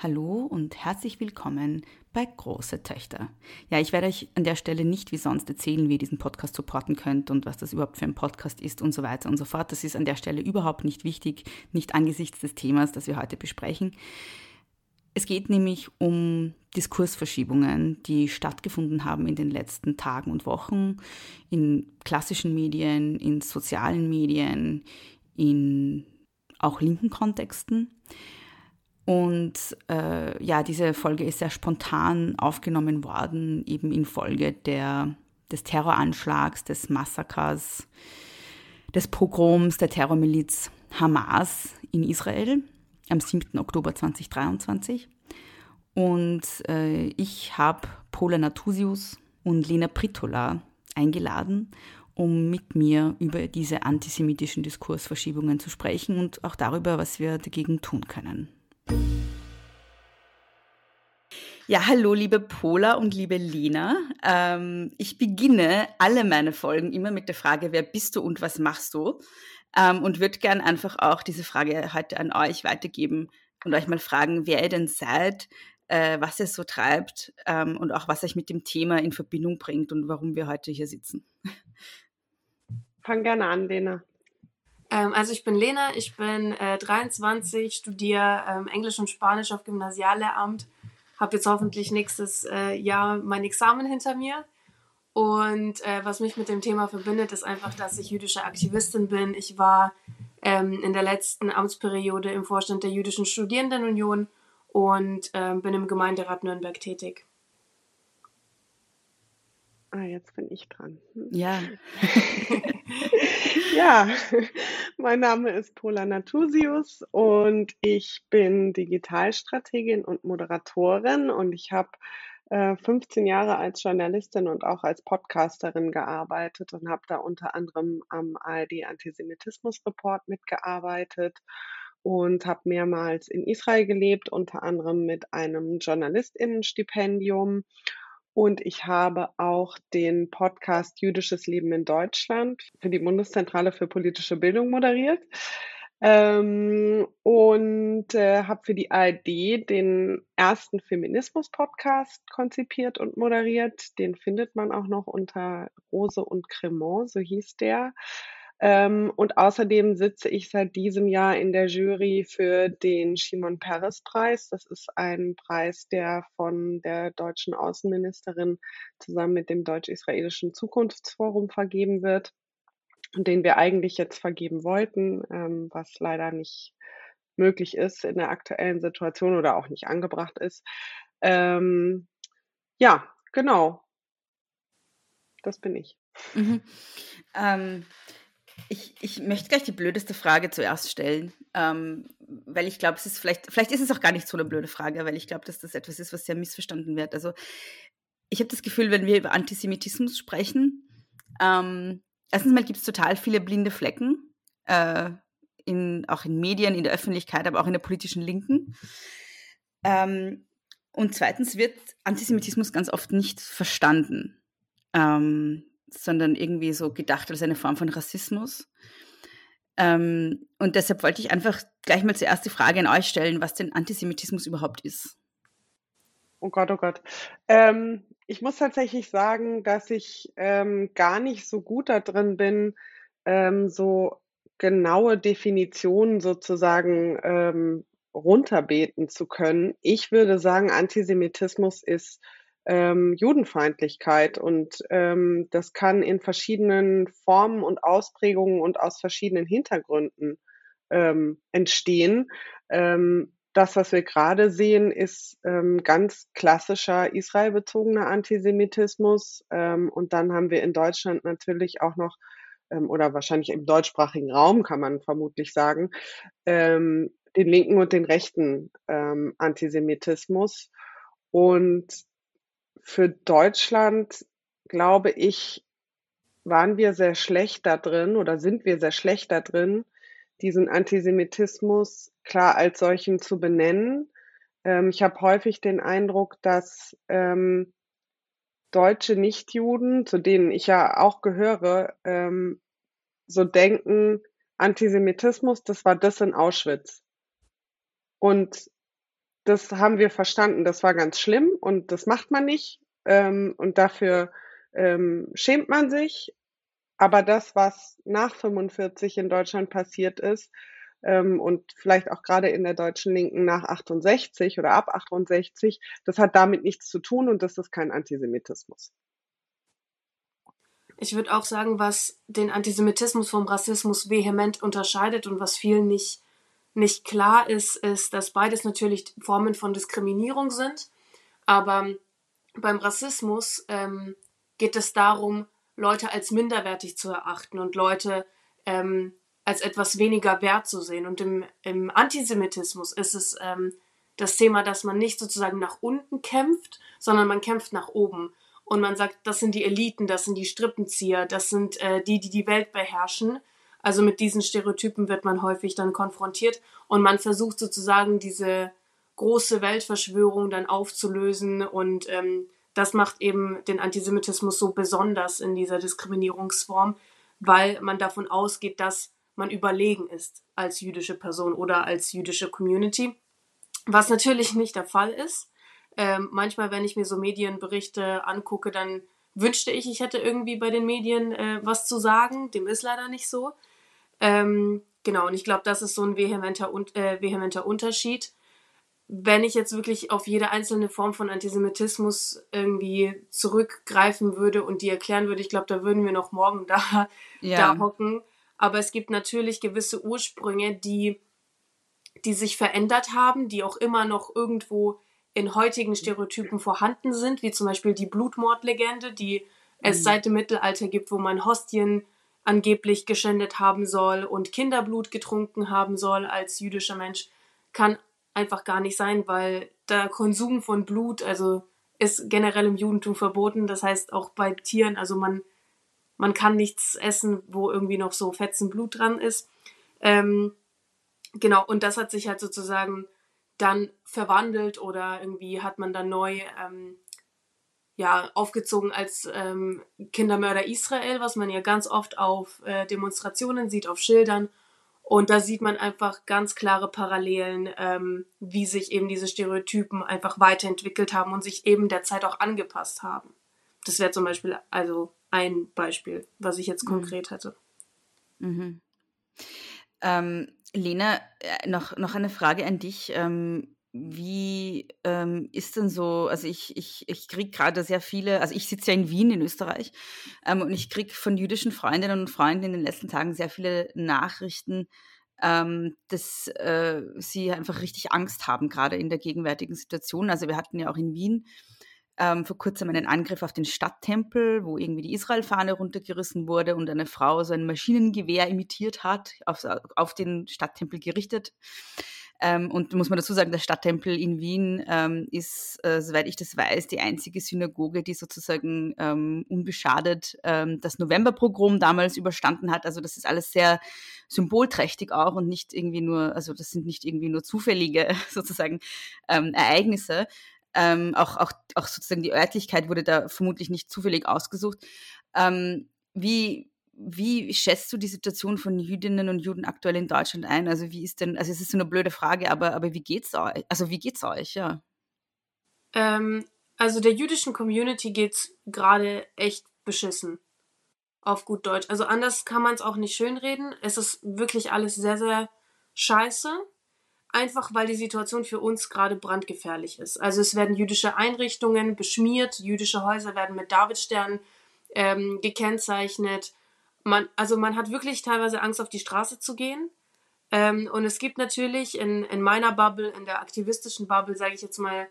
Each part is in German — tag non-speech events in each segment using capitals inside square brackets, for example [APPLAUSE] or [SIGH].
Hallo und herzlich willkommen bei Große Töchter. Ja, ich werde euch an der Stelle nicht wie sonst erzählen, wie ihr diesen Podcast supporten könnt und was das überhaupt für ein Podcast ist und so weiter und so fort. Das ist an der Stelle überhaupt nicht wichtig, nicht angesichts des Themas, das wir heute besprechen. Es geht nämlich um Diskursverschiebungen, die stattgefunden haben in den letzten Tagen und Wochen in klassischen Medien, in sozialen Medien, in auch linken Kontexten. Und äh, ja, diese Folge ist sehr spontan aufgenommen worden, eben infolge der, des Terroranschlags, des Massakers, des Pogroms der Terrormiliz Hamas in Israel am 7. Oktober 2023. Und äh, ich habe Pola Natusius und Lena Pritola eingeladen, um mit mir über diese antisemitischen Diskursverschiebungen zu sprechen und auch darüber, was wir dagegen tun können. Ja, hallo liebe Pola und liebe Lena. Ähm, ich beginne alle meine Folgen immer mit der Frage, wer bist du und was machst du? Ähm, und würde gern einfach auch diese Frage heute an euch weitergeben und euch mal fragen, wer ihr denn seid, äh, was ihr so treibt ähm, und auch was euch mit dem Thema in Verbindung bringt und warum wir heute hier sitzen. Fang gerne an, Lena. Ähm, also ich bin Lena, ich bin äh, 23, studiere ähm, Englisch und Spanisch auf Gymnasiallehramt, habe jetzt hoffentlich nächstes äh, Jahr mein Examen hinter mir. Und äh, was mich mit dem Thema verbindet, ist einfach, dass ich jüdische Aktivistin bin. Ich war ähm, in der letzten Amtsperiode im Vorstand der Jüdischen Studierendenunion und ähm, bin im Gemeinderat Nürnberg tätig. Ah, jetzt bin ich dran. Ja. [LAUGHS] ja, mein Name ist Pola Natusius und ich bin Digitalstrategin und Moderatorin und ich habe äh, 15 Jahre als Journalistin und auch als Podcasterin gearbeitet und habe da unter anderem am ARD Antisemitismus Report mitgearbeitet und habe mehrmals in Israel gelebt, unter anderem mit einem Journalistinnenstipendium und ich habe auch den Podcast Jüdisches Leben in Deutschland für die Bundeszentrale für politische Bildung moderiert. Ähm, und äh, habe für die ARD den ersten Feminismus-Podcast konzipiert und moderiert. Den findet man auch noch unter Rose und Cremant, so hieß der. Ähm, und außerdem sitze ich seit diesem Jahr in der Jury für den Shimon Peres Preis. Das ist ein Preis, der von der deutschen Außenministerin zusammen mit dem deutsch-israelischen Zukunftsforum vergeben wird, den wir eigentlich jetzt vergeben wollten, ähm, was leider nicht möglich ist in der aktuellen Situation oder auch nicht angebracht ist. Ähm, ja, genau. Das bin ich. Mhm. Ähm, ich, ich möchte gleich die blödeste Frage zuerst stellen, ähm, weil ich glaube, es ist vielleicht, vielleicht ist es auch gar nicht so eine blöde Frage, weil ich glaube, dass das etwas ist, was sehr missverstanden wird. Also ich habe das Gefühl, wenn wir über Antisemitismus sprechen, ähm, erstens mal gibt es total viele blinde Flecken, äh, in, auch in Medien, in der Öffentlichkeit, aber auch in der politischen Linken. Ähm, und zweitens wird Antisemitismus ganz oft nicht verstanden. Ähm, sondern irgendwie so gedacht als eine Form von Rassismus. Ähm, und deshalb wollte ich einfach gleich mal zuerst die Frage an euch stellen, was denn Antisemitismus überhaupt ist. Oh Gott, oh Gott. Ähm, ich muss tatsächlich sagen, dass ich ähm, gar nicht so gut da drin bin, ähm, so genaue Definitionen sozusagen ähm, runterbeten zu können. Ich würde sagen, Antisemitismus ist ähm, Judenfeindlichkeit. Und ähm, das kann in verschiedenen Formen und Ausprägungen und aus verschiedenen Hintergründen ähm, entstehen. Ähm, das, was wir gerade sehen, ist ähm, ganz klassischer israelbezogener Antisemitismus. Ähm, und dann haben wir in Deutschland natürlich auch noch, oder wahrscheinlich im deutschsprachigen Raum kann man vermutlich sagen, den linken und den rechten Antisemitismus. Und für Deutschland, glaube ich, waren wir sehr schlecht da drin oder sind wir sehr schlecht da drin, diesen Antisemitismus klar als solchen zu benennen. Ähm, ich habe häufig den Eindruck, dass ähm, deutsche Nichtjuden, zu denen ich ja auch gehöre, ähm, so denken, Antisemitismus, das war das in Auschwitz. Und das haben wir verstanden, das war ganz schlimm und das macht man nicht. Ähm, und dafür ähm, schämt man sich. Aber das, was nach 45 in Deutschland passiert ist, ähm, und vielleicht auch gerade in der deutschen Linken nach 68 oder ab 68, das hat damit nichts zu tun und das ist kein Antisemitismus. Ich würde auch sagen, was den Antisemitismus vom Rassismus vehement unterscheidet und was vielen nicht, nicht klar ist, ist, dass beides natürlich Formen von Diskriminierung sind. Aber beim Rassismus ähm, geht es darum, Leute als minderwertig zu erachten und Leute ähm, als etwas weniger wert zu sehen. Und im, im Antisemitismus ist es ähm, das Thema, dass man nicht sozusagen nach unten kämpft, sondern man kämpft nach oben. Und man sagt, das sind die Eliten, das sind die Strippenzieher, das sind äh, die, die die Welt beherrschen. Also mit diesen Stereotypen wird man häufig dann konfrontiert und man versucht sozusagen diese große Weltverschwörung dann aufzulösen und ähm, das macht eben den Antisemitismus so besonders in dieser Diskriminierungsform, weil man davon ausgeht, dass man überlegen ist als jüdische Person oder als jüdische Community, was natürlich nicht der Fall ist. Ähm, manchmal, wenn ich mir so Medienberichte angucke, dann wünschte ich, ich hätte irgendwie bei den Medien äh, was zu sagen. Dem ist leider nicht so. Ähm, genau, und ich glaube, das ist so ein vehementer, äh, vehementer Unterschied wenn ich jetzt wirklich auf jede einzelne Form von Antisemitismus irgendwie zurückgreifen würde und die erklären würde, ich glaube, da würden wir noch morgen da, ja. da hocken. Aber es gibt natürlich gewisse Ursprünge, die, die sich verändert haben, die auch immer noch irgendwo in heutigen Stereotypen vorhanden sind, wie zum Beispiel die Blutmordlegende, die es mhm. seit dem Mittelalter gibt, wo man Hostien angeblich geschändet haben soll und Kinderblut getrunken haben soll als jüdischer Mensch, kann einfach gar nicht sein, weil der Konsum von Blut, also ist generell im Judentum verboten. Das heißt auch bei Tieren, also man, man kann nichts essen, wo irgendwie noch so Fetzen Blut dran ist. Ähm, genau, und das hat sich halt sozusagen dann verwandelt oder irgendwie hat man dann neu ähm, ja, aufgezogen als ähm, Kindermörder Israel, was man ja ganz oft auf äh, Demonstrationen sieht, auf Schildern und da sieht man einfach ganz klare Parallelen, ähm, wie sich eben diese Stereotypen einfach weiterentwickelt haben und sich eben der Zeit auch angepasst haben. Das wäre zum Beispiel also ein Beispiel, was ich jetzt mhm. konkret hätte. Mhm. Ähm, Lena, äh, noch, noch eine Frage an dich. Ähm, wie ähm, ist denn so, also ich, ich, ich kriege gerade sehr viele, also ich sitze ja in Wien in Österreich ähm, und ich kriege von jüdischen Freundinnen und Freunden in den letzten Tagen sehr viele Nachrichten, ähm, dass äh, sie einfach richtig Angst haben, gerade in der gegenwärtigen Situation. Also wir hatten ja auch in Wien ähm, vor kurzem einen Angriff auf den Stadttempel, wo irgendwie die Israel-Fahne runtergerissen wurde und eine Frau so ein Maschinengewehr imitiert hat, auf, auf den Stadttempel gerichtet. Ähm, und muss man dazu sagen, der Stadttempel in Wien ähm, ist, äh, soweit ich das weiß, die einzige Synagoge, die sozusagen ähm, unbeschadet ähm, das Novemberprogramm damals überstanden hat. Also das ist alles sehr symbolträchtig auch und nicht irgendwie nur, also das sind nicht irgendwie nur zufällige [LAUGHS] sozusagen ähm, Ereignisse. Ähm, auch, auch, auch sozusagen die Örtlichkeit wurde da vermutlich nicht zufällig ausgesucht. wie, wie schätzt du die Situation von Jüdinnen und Juden aktuell in Deutschland ein? Also wie ist denn, also es ist so eine blöde Frage, aber, aber wie geht's euch? Also wie geht's euch, ja? Ähm, also der jüdischen Community geht's gerade echt beschissen. Auf gut Deutsch. Also anders kann man es auch nicht schönreden. Es ist wirklich alles sehr, sehr scheiße. einfach weil die Situation für uns gerade brandgefährlich ist. Also es werden jüdische Einrichtungen beschmiert, jüdische Häuser werden mit Davidsternen ähm, gekennzeichnet. Man, also man hat wirklich teilweise Angst, auf die Straße zu gehen. Ähm, und es gibt natürlich in, in meiner Bubble, in der aktivistischen Bubble, sage ich jetzt mal,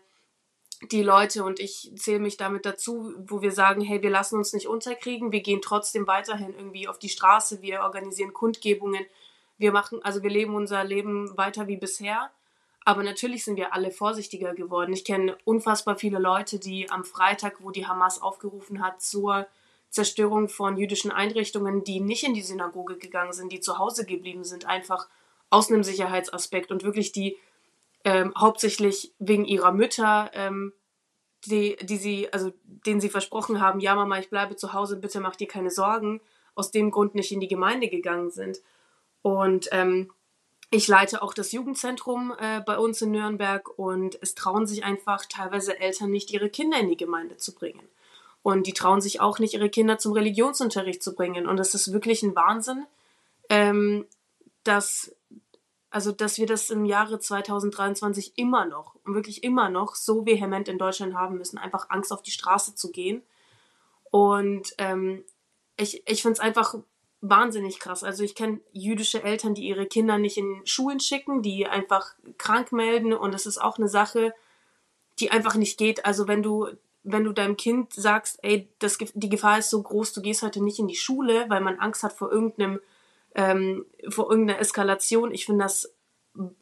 die Leute und ich zähle mich damit dazu, wo wir sagen, hey, wir lassen uns nicht unterkriegen, wir gehen trotzdem weiterhin irgendwie auf die Straße, wir organisieren Kundgebungen, wir machen, also wir leben unser Leben weiter wie bisher. Aber natürlich sind wir alle vorsichtiger geworden. Ich kenne unfassbar viele Leute, die am Freitag, wo die Hamas aufgerufen hat zur Zerstörung von jüdischen Einrichtungen, die nicht in die Synagoge gegangen sind, die zu Hause geblieben sind, einfach aus einem Sicherheitsaspekt und wirklich die ähm, hauptsächlich wegen ihrer Mütter, ähm, die, die sie, also denen sie versprochen haben, ja Mama, ich bleibe zu Hause, bitte mach dir keine Sorgen, aus dem Grund nicht in die Gemeinde gegangen sind. Und ähm, ich leite auch das Jugendzentrum äh, bei uns in Nürnberg und es trauen sich einfach teilweise Eltern nicht, ihre Kinder in die Gemeinde zu bringen. Und die trauen sich auch nicht, ihre Kinder zum Religionsunterricht zu bringen. Und es ist wirklich ein Wahnsinn, ähm, dass, also, dass wir das im Jahre 2023 immer noch wirklich immer noch so vehement in Deutschland haben müssen, einfach Angst auf die Straße zu gehen. Und ähm, ich, ich finde es einfach wahnsinnig krass. Also ich kenne jüdische Eltern, die ihre Kinder nicht in Schulen schicken, die einfach krank melden und das ist auch eine Sache, die einfach nicht geht. Also wenn du wenn du deinem Kind sagst, ey, das, die Gefahr ist so groß, du gehst heute nicht in die Schule, weil man Angst hat vor irgendeinem ähm, vor irgendeiner Eskalation, ich finde das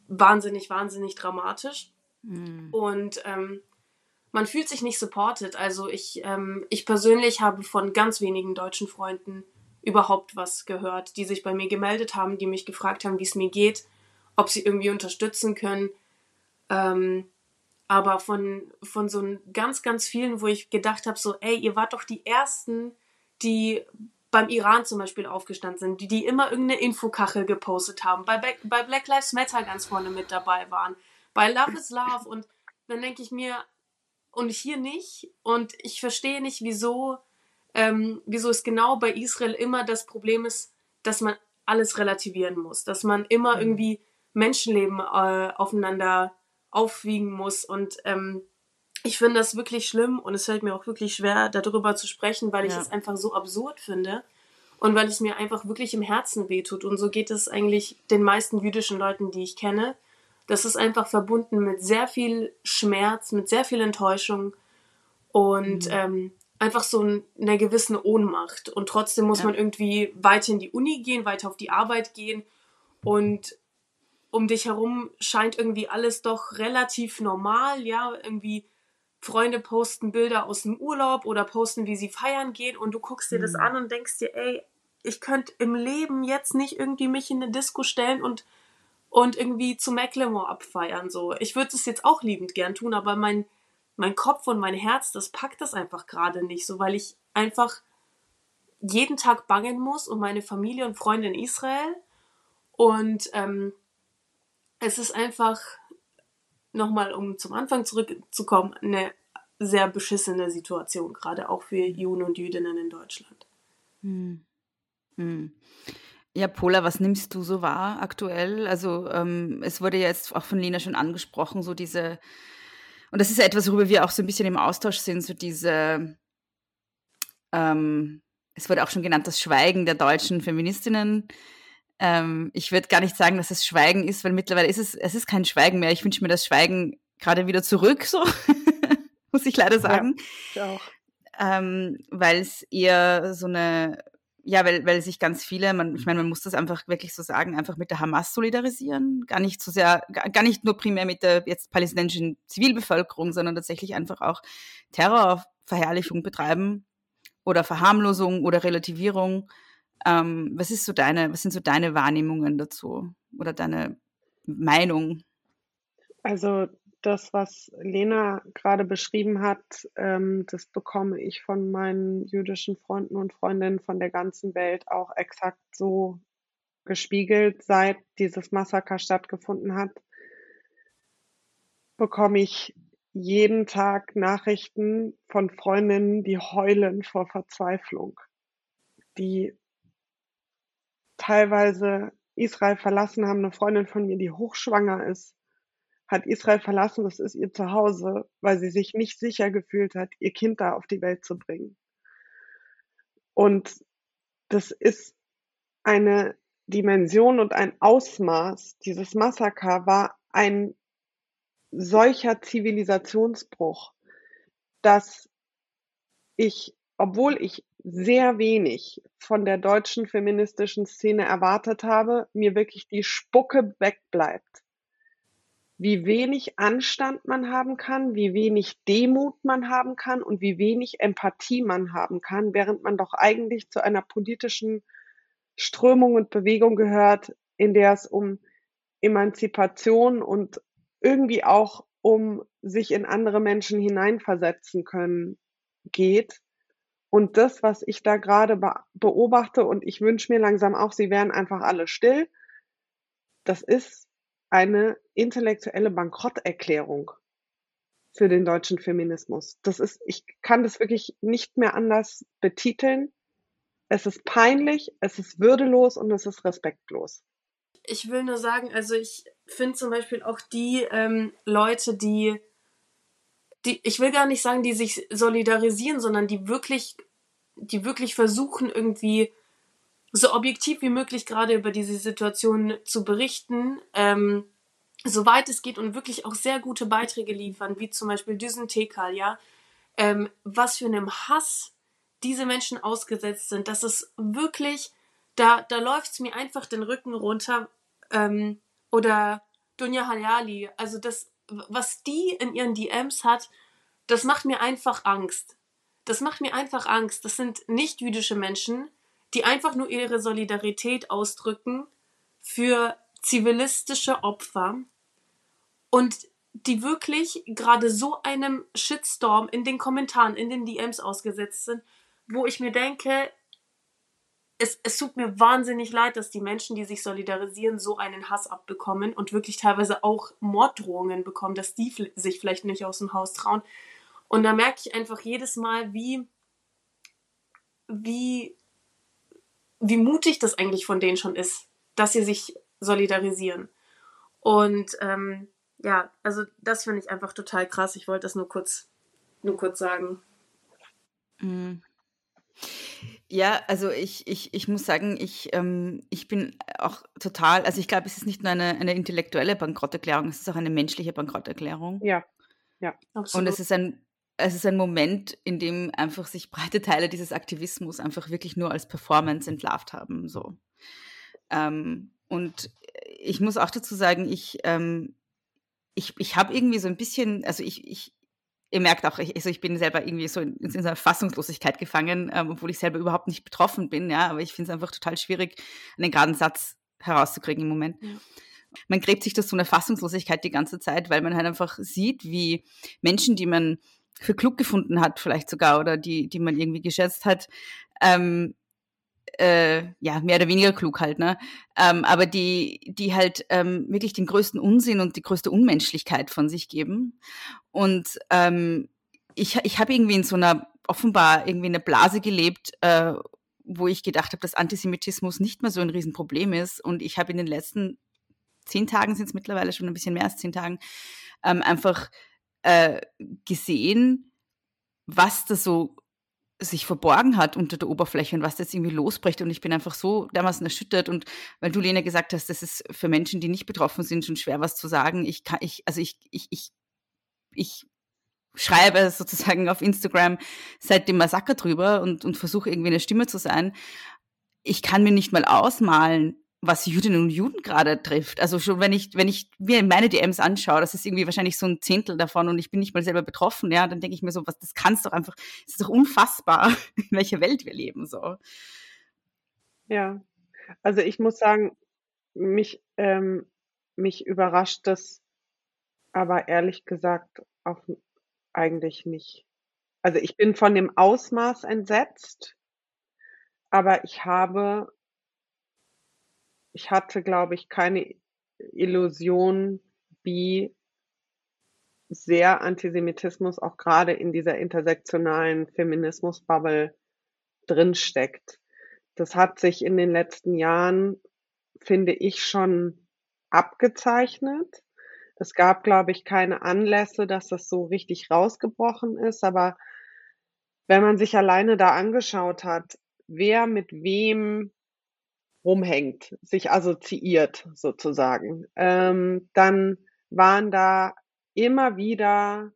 wahnsinnig, wahnsinnig dramatisch. Mhm. Und ähm, man fühlt sich nicht supported. Also ich, ähm, ich persönlich habe von ganz wenigen deutschen Freunden überhaupt was gehört, die sich bei mir gemeldet haben, die mich gefragt haben, wie es mir geht, ob sie irgendwie unterstützen können. Ähm, aber von, von so ganz, ganz vielen, wo ich gedacht habe, so, ey, ihr wart doch die Ersten, die beim Iran zum Beispiel aufgestanden sind, die, die immer irgendeine Infokachel gepostet haben, bei, bei Black Lives Matter ganz vorne mit dabei waren, bei Love is Love und dann denke ich mir, und hier nicht und ich verstehe nicht, wieso ähm, wieso es genau bei Israel immer das Problem ist, dass man alles relativieren muss, dass man immer mhm. irgendwie Menschenleben äh, aufeinander aufwiegen muss. Und ähm, ich finde das wirklich schlimm und es fällt mir auch wirklich schwer, darüber zu sprechen, weil ich ja. es einfach so absurd finde und weil es mir einfach wirklich im Herzen wehtut. Und so geht es eigentlich den meisten jüdischen Leuten, die ich kenne. Das ist einfach verbunden mit sehr viel Schmerz, mit sehr viel Enttäuschung. Und mhm. ähm, einfach so einer gewissen Ohnmacht. Und trotzdem muss ja. man irgendwie weiter in die Uni gehen, weiter auf die Arbeit gehen. Und um dich herum scheint irgendwie alles doch relativ normal, ja, irgendwie Freunde posten Bilder aus dem Urlaub oder posten, wie sie feiern gehen und du guckst dir mhm. das an und denkst dir, ey, ich könnte im Leben jetzt nicht irgendwie mich in eine Disco stellen und und irgendwie zu Macklemore abfeiern so. Ich würde es jetzt auch liebend gern tun, aber mein mein Kopf und mein Herz, das packt das einfach gerade nicht, so weil ich einfach jeden Tag bangen muss um meine Familie und Freunde in Israel. Und ähm, es ist einfach, nochmal um zum Anfang zurückzukommen, eine sehr beschissene Situation, gerade auch für Juden und Jüdinnen in Deutschland. Hm. Hm. Ja, Pola, was nimmst du so wahr aktuell? Also ähm, es wurde jetzt auch von Lena schon angesprochen, so diese und das ist ja etwas, worüber wir auch so ein bisschen im Austausch sind, so diese, ähm, es wurde auch schon genannt, das Schweigen der deutschen Feministinnen. Ähm, ich würde gar nicht sagen, dass es Schweigen ist, weil mittlerweile ist es, es ist kein Schweigen mehr. Ich wünsche mir das Schweigen gerade wieder zurück, so [LAUGHS] muss ich leider sagen. Ja, ich auch. Ähm, weil es eher so eine ja, weil, weil sich ganz viele, man, ich meine, man muss das einfach wirklich so sagen, einfach mit der Hamas solidarisieren. Gar nicht so sehr, gar nicht nur primär mit der jetzt palästinensischen Zivilbevölkerung, sondern tatsächlich einfach auch Terrorverherrlichung betreiben oder Verharmlosung oder Relativierung. Ähm, was ist so deine, was sind so deine Wahrnehmungen dazu oder deine Meinung? Also das, was Lena gerade beschrieben hat, ähm, das bekomme ich von meinen jüdischen Freunden und Freundinnen von der ganzen Welt auch exakt so gespiegelt, seit dieses Massaker stattgefunden hat, bekomme ich jeden Tag Nachrichten von Freundinnen, die heulen vor Verzweiflung, die teilweise Israel verlassen haben. Eine Freundin von mir, die hochschwanger ist, hat Israel verlassen, das ist ihr Zuhause, weil sie sich nicht sicher gefühlt hat, ihr Kind da auf die Welt zu bringen. Und das ist eine Dimension und ein Ausmaß. Dieses Massaker war ein solcher Zivilisationsbruch, dass ich, obwohl ich sehr wenig von der deutschen feministischen Szene erwartet habe, mir wirklich die Spucke wegbleibt. Wie wenig Anstand man haben kann, wie wenig Demut man haben kann und wie wenig Empathie man haben kann, während man doch eigentlich zu einer politischen Strömung und Bewegung gehört, in der es um Emanzipation und irgendwie auch um sich in andere Menschen hineinversetzen können geht. Und das, was ich da gerade beobachte, und ich wünsche mir langsam auch, sie wären einfach alle still, das ist eine intellektuelle Bankrotterklärung für den deutschen Feminismus. Das ist, ich kann das wirklich nicht mehr anders betiteln. Es ist peinlich, es ist würdelos und es ist respektlos. Ich will nur sagen, also ich finde zum Beispiel auch die ähm, Leute, die, die, ich will gar nicht sagen, die sich solidarisieren, sondern die wirklich, die wirklich versuchen, irgendwie so objektiv wie möglich gerade über diese Situation zu berichten, ähm, soweit es geht und wirklich auch sehr gute Beiträge liefern, wie zum Beispiel Düsen Tekal, ja, ähm, was für einem Hass diese Menschen ausgesetzt sind, das ist wirklich, da, da läuft es mir einfach den Rücken runter. Ähm, oder Dunja Hayali, also das, was die in ihren DMs hat, das macht mir einfach Angst. Das macht mir einfach Angst. Das sind nicht jüdische Menschen, die einfach nur ihre Solidarität ausdrücken für zivilistische Opfer und die wirklich gerade so einem Shitstorm in den Kommentaren, in den DMs ausgesetzt sind, wo ich mir denke, es, es tut mir wahnsinnig leid, dass die Menschen, die sich solidarisieren, so einen Hass abbekommen und wirklich teilweise auch Morddrohungen bekommen, dass die sich vielleicht nicht aus dem Haus trauen. Und da merke ich einfach jedes Mal, wie, wie, wie mutig das eigentlich von denen schon ist, dass sie sich solidarisieren. Und ähm, ja, also das finde ich einfach total krass. Ich wollte das nur kurz, nur kurz sagen. Mhm. Ja, also ich, ich, ich muss sagen, ich, ähm, ich bin auch total, also ich glaube, es ist nicht nur eine, eine intellektuelle Bankrotterklärung, es ist auch eine menschliche Bankrotterklärung. Ja, ja, absolut. Und es ist ein, es ist ein Moment, in dem einfach sich breite Teile dieses Aktivismus einfach wirklich nur als Performance entlarvt haben. So. Ähm, und ich muss auch dazu sagen, ich, ähm, ich, ich habe irgendwie so ein bisschen, also ich, ich, ihr merkt auch, ich, also ich bin selber irgendwie so in, in so einer Fassungslosigkeit gefangen, ähm, obwohl ich selber überhaupt nicht betroffen bin, ja, aber ich finde es einfach total schwierig, einen geraden Satz herauszukriegen im Moment. Ja. Man gräbt sich das so eine Fassungslosigkeit die ganze Zeit, weil man halt einfach sieht, wie Menschen, die man für klug gefunden hat, vielleicht sogar, oder die, die man irgendwie geschätzt hat, ähm, äh, ja, mehr oder weniger klug halt, ne? Ähm, aber die, die halt ähm, wirklich den größten Unsinn und die größte Unmenschlichkeit von sich geben. Und ähm, ich, ich habe irgendwie in so einer, offenbar irgendwie eine Blase gelebt, äh, wo ich gedacht habe, dass Antisemitismus nicht mehr so ein Riesenproblem ist. Und ich habe in den letzten zehn Tagen, sind es mittlerweile schon ein bisschen mehr als zehn Tagen, ähm, einfach äh, gesehen, was da so sich verborgen hat unter der Oberfläche und was jetzt irgendwie losbricht. Und ich bin einfach so dermaßen erschüttert. Und weil du, Lena, gesagt hast, das ist für Menschen, die nicht betroffen sind, schon schwer, was zu sagen. Ich kann, ich, also ich, ich, ich, ich schreibe [LAUGHS] sozusagen auf Instagram seit dem Massaker drüber und, und versuche irgendwie eine Stimme zu sein. Ich kann mir nicht mal ausmalen, was Jüdinnen und Juden gerade trifft. Also schon wenn ich, wenn ich mir meine DMs anschaue, das ist irgendwie wahrscheinlich so ein Zehntel davon und ich bin nicht mal selber betroffen, ja, dann denke ich mir so, was, das kannst doch einfach, es ist doch unfassbar, [LAUGHS] in welcher Welt wir leben, so. Ja, also ich muss sagen, mich, ähm, mich überrascht das aber ehrlich gesagt auch eigentlich nicht. Also ich bin von dem Ausmaß entsetzt, aber ich habe ich hatte, glaube ich, keine Illusion, wie sehr Antisemitismus auch gerade in dieser intersektionalen Feminismus-Bubble drinsteckt. Das hat sich in den letzten Jahren, finde ich, schon abgezeichnet. Es gab, glaube ich, keine Anlässe, dass das so richtig rausgebrochen ist, aber wenn man sich alleine da angeschaut hat, wer mit wem rumhängt, sich assoziiert sozusagen, ähm, dann waren da immer wieder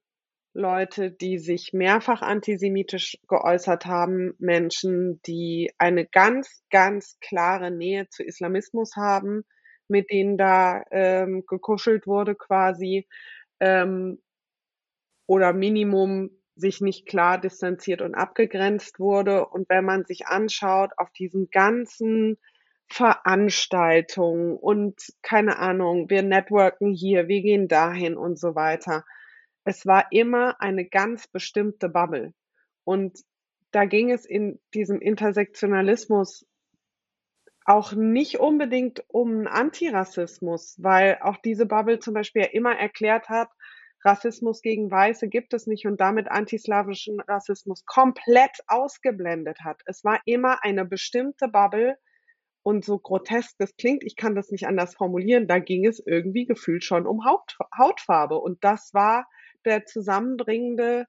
Leute, die sich mehrfach antisemitisch geäußert haben, Menschen, die eine ganz, ganz klare Nähe zu Islamismus haben, mit denen da ähm, gekuschelt wurde quasi, ähm, oder Minimum sich nicht klar distanziert und abgegrenzt wurde. Und wenn man sich anschaut, auf diesen ganzen Veranstaltungen und keine Ahnung, wir networken hier, wir gehen dahin und so weiter. Es war immer eine ganz bestimmte Bubble. Und da ging es in diesem Intersektionalismus auch nicht unbedingt um Antirassismus, weil auch diese Bubble zum Beispiel ja immer erklärt hat, Rassismus gegen Weiße gibt es nicht und damit antislawischen Rassismus komplett ausgeblendet hat. Es war immer eine bestimmte Bubble und so grotesk das klingt, ich kann das nicht anders formulieren, da ging es irgendwie gefühlt schon um Haut, Hautfarbe. Und das war der zusammenbringende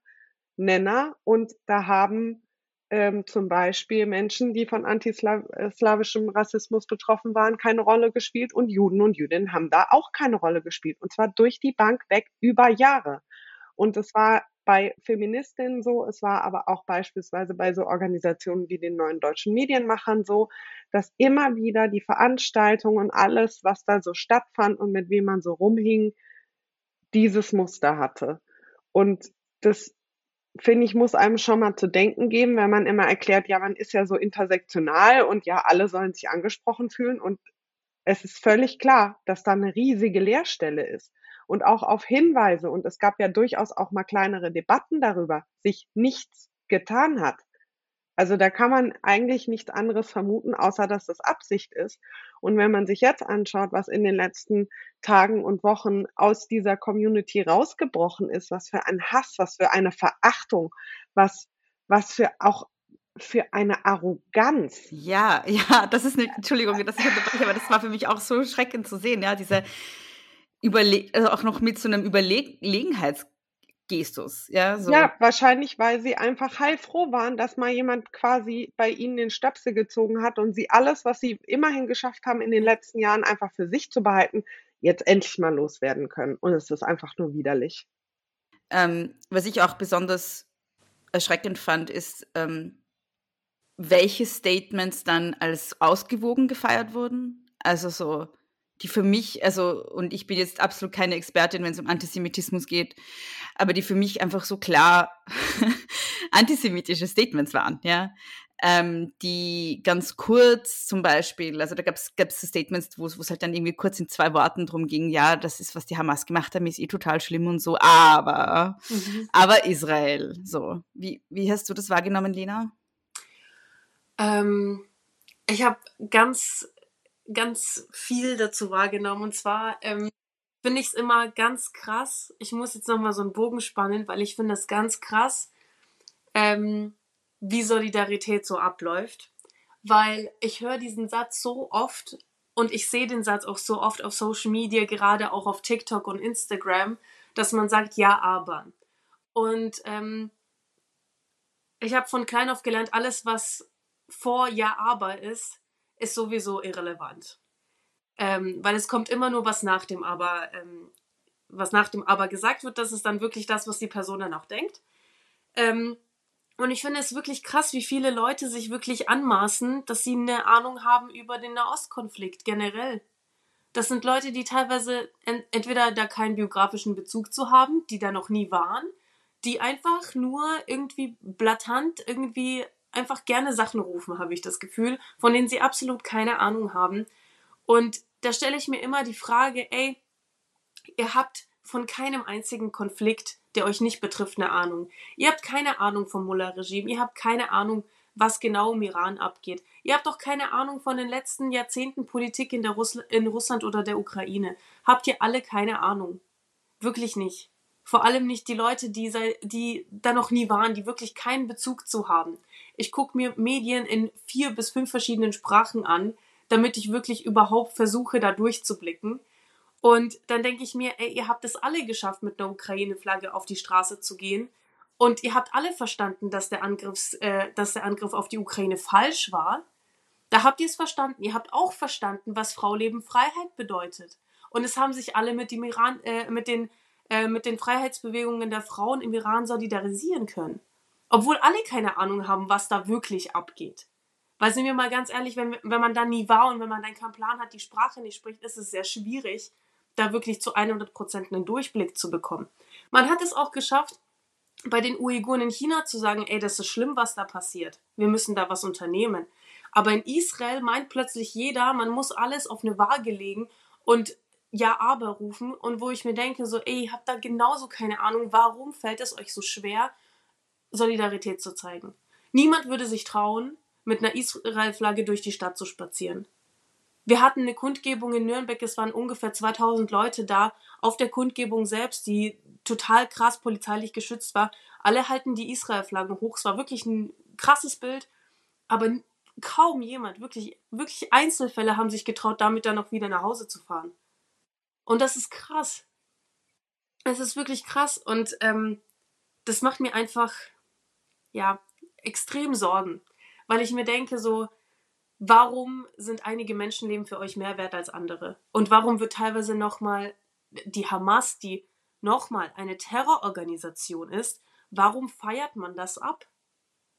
Nenner. Und da haben ähm, zum Beispiel Menschen, die von antislawischem Rassismus betroffen waren, keine Rolle gespielt. Und Juden und Jüdinnen haben da auch keine Rolle gespielt. Und zwar durch die Bank weg über Jahre. Und es war bei Feministinnen so, es war aber auch beispielsweise bei so Organisationen wie den neuen deutschen Medienmachern so, dass immer wieder die Veranstaltungen und alles, was da so stattfand und mit wem man so rumhing, dieses Muster hatte. Und das finde ich, muss einem schon mal zu denken geben, wenn man immer erklärt, ja, man ist ja so intersektional und ja, alle sollen sich angesprochen fühlen. Und es ist völlig klar, dass da eine riesige Leerstelle ist. Und auch auf Hinweise, und es gab ja durchaus auch mal kleinere Debatten darüber, sich nichts getan hat. Also da kann man eigentlich nichts anderes vermuten, außer dass das Absicht ist. Und wenn man sich jetzt anschaut, was in den letzten Tagen und Wochen aus dieser Community rausgebrochen ist, was für ein Hass, was für eine Verachtung, was, was für auch für eine Arroganz. Ja, [LAUGHS] ja, das ist eine, Entschuldigung, dass ich unterbreche, aber das war für mich auch so schreckend zu sehen, ja, diese Überle also auch noch mit so einem Überlegenheits Gestus. Ja, so. ja, wahrscheinlich, weil sie einfach heilfroh waren, dass mal jemand quasi bei ihnen den Stöpsel gezogen hat und sie alles, was sie immerhin geschafft haben in den letzten Jahren einfach für sich zu behalten, jetzt endlich mal loswerden können. Und es ist einfach nur widerlich. Ähm, was ich auch besonders erschreckend fand, ist, ähm, welche Statements dann als ausgewogen gefeiert wurden. Also so die für mich, also, und ich bin jetzt absolut keine Expertin, wenn es um Antisemitismus geht, aber die für mich einfach so klar [LAUGHS] antisemitische Statements waren, ja. Ähm, die ganz kurz zum Beispiel, also da gab es so Statements, wo es halt dann irgendwie kurz in zwei Worten drum ging, ja, das ist, was die Hamas gemacht haben, ist eh total schlimm und so, aber, mhm. aber Israel, so. Wie, wie hast du das wahrgenommen, Lena? Ähm, ich habe ganz ganz viel dazu wahrgenommen. Und zwar ähm, finde ich es immer ganz krass. Ich muss jetzt nochmal so einen Bogen spannen, weil ich finde es ganz krass, ähm, wie Solidarität so abläuft. Weil ich höre diesen Satz so oft und ich sehe den Satz auch so oft auf Social Media, gerade auch auf TikTok und Instagram, dass man sagt, ja, aber. Und ähm, ich habe von klein auf gelernt, alles, was vor Ja, aber ist, ist sowieso irrelevant. Ähm, weil es kommt immer nur was nach dem Aber, ähm, was nach dem Aber gesagt wird, das ist dann wirklich das, was die Person dann auch denkt. Ähm, und ich finde es wirklich krass, wie viele Leute sich wirklich anmaßen, dass sie eine Ahnung haben über den Nahostkonflikt generell. Das sind Leute, die teilweise ent entweder da keinen biografischen Bezug zu haben, die da noch nie waren, die einfach nur irgendwie blattant irgendwie einfach gerne Sachen rufen, habe ich das Gefühl, von denen sie absolut keine Ahnung haben. Und da stelle ich mir immer die Frage, ey, ihr habt von keinem einzigen Konflikt, der euch nicht betrifft, eine Ahnung. Ihr habt keine Ahnung vom Mullah-Regime, ihr habt keine Ahnung, was genau im Iran abgeht. Ihr habt doch keine Ahnung von den letzten Jahrzehnten Politik in, Russl in Russland oder der Ukraine. Habt ihr alle keine Ahnung. Wirklich nicht. Vor allem nicht die Leute, die, die da noch nie waren, die wirklich keinen Bezug zu haben. Ich gucke mir Medien in vier bis fünf verschiedenen Sprachen an, damit ich wirklich überhaupt versuche, da durchzublicken. Und dann denke ich mir, ey, ihr habt es alle geschafft, mit einer Ukraine-Flagge auf die Straße zu gehen. Und ihr habt alle verstanden, dass der, Angriffs, äh, dass der Angriff auf die Ukraine falsch war. Da habt ihr es verstanden. Ihr habt auch verstanden, was Frau Leben Freiheit bedeutet. Und es haben sich alle mit, dem Iran, äh, mit, den, äh, mit den Freiheitsbewegungen der Frauen im Iran solidarisieren können. Obwohl alle keine Ahnung haben, was da wirklich abgeht. Weil sind wir mal ganz ehrlich, wenn, wenn man da nie war und wenn man dann keinen Plan hat, die Sprache nicht spricht, ist es sehr schwierig, da wirklich zu 100 Prozent einen Durchblick zu bekommen. Man hat es auch geschafft, bei den Uiguren in China zu sagen, ey, das ist schlimm, was da passiert. Wir müssen da was unternehmen. Aber in Israel meint plötzlich jeder, man muss alles auf eine Waage legen und ja, aber rufen. Und wo ich mir denke, so, ey, ihr habt da genauso keine Ahnung, warum fällt es euch so schwer, Solidarität zu zeigen. Niemand würde sich trauen, mit einer Israel-Flagge durch die Stadt zu spazieren. Wir hatten eine Kundgebung in Nürnberg, es waren ungefähr 2000 Leute da. Auf der Kundgebung selbst, die total krass polizeilich geschützt war, alle halten die Israel-Flaggen hoch. Es war wirklich ein krasses Bild, aber kaum jemand, wirklich, wirklich Einzelfälle haben sich getraut, damit dann auch wieder nach Hause zu fahren. Und das ist krass. Es ist wirklich krass und ähm, das macht mir einfach, ja, extrem Sorgen, weil ich mir denke, so, warum sind einige Menschenleben für euch mehr wert als andere? Und warum wird teilweise nochmal die Hamas, die nochmal eine Terrororganisation ist, warum feiert man das ab?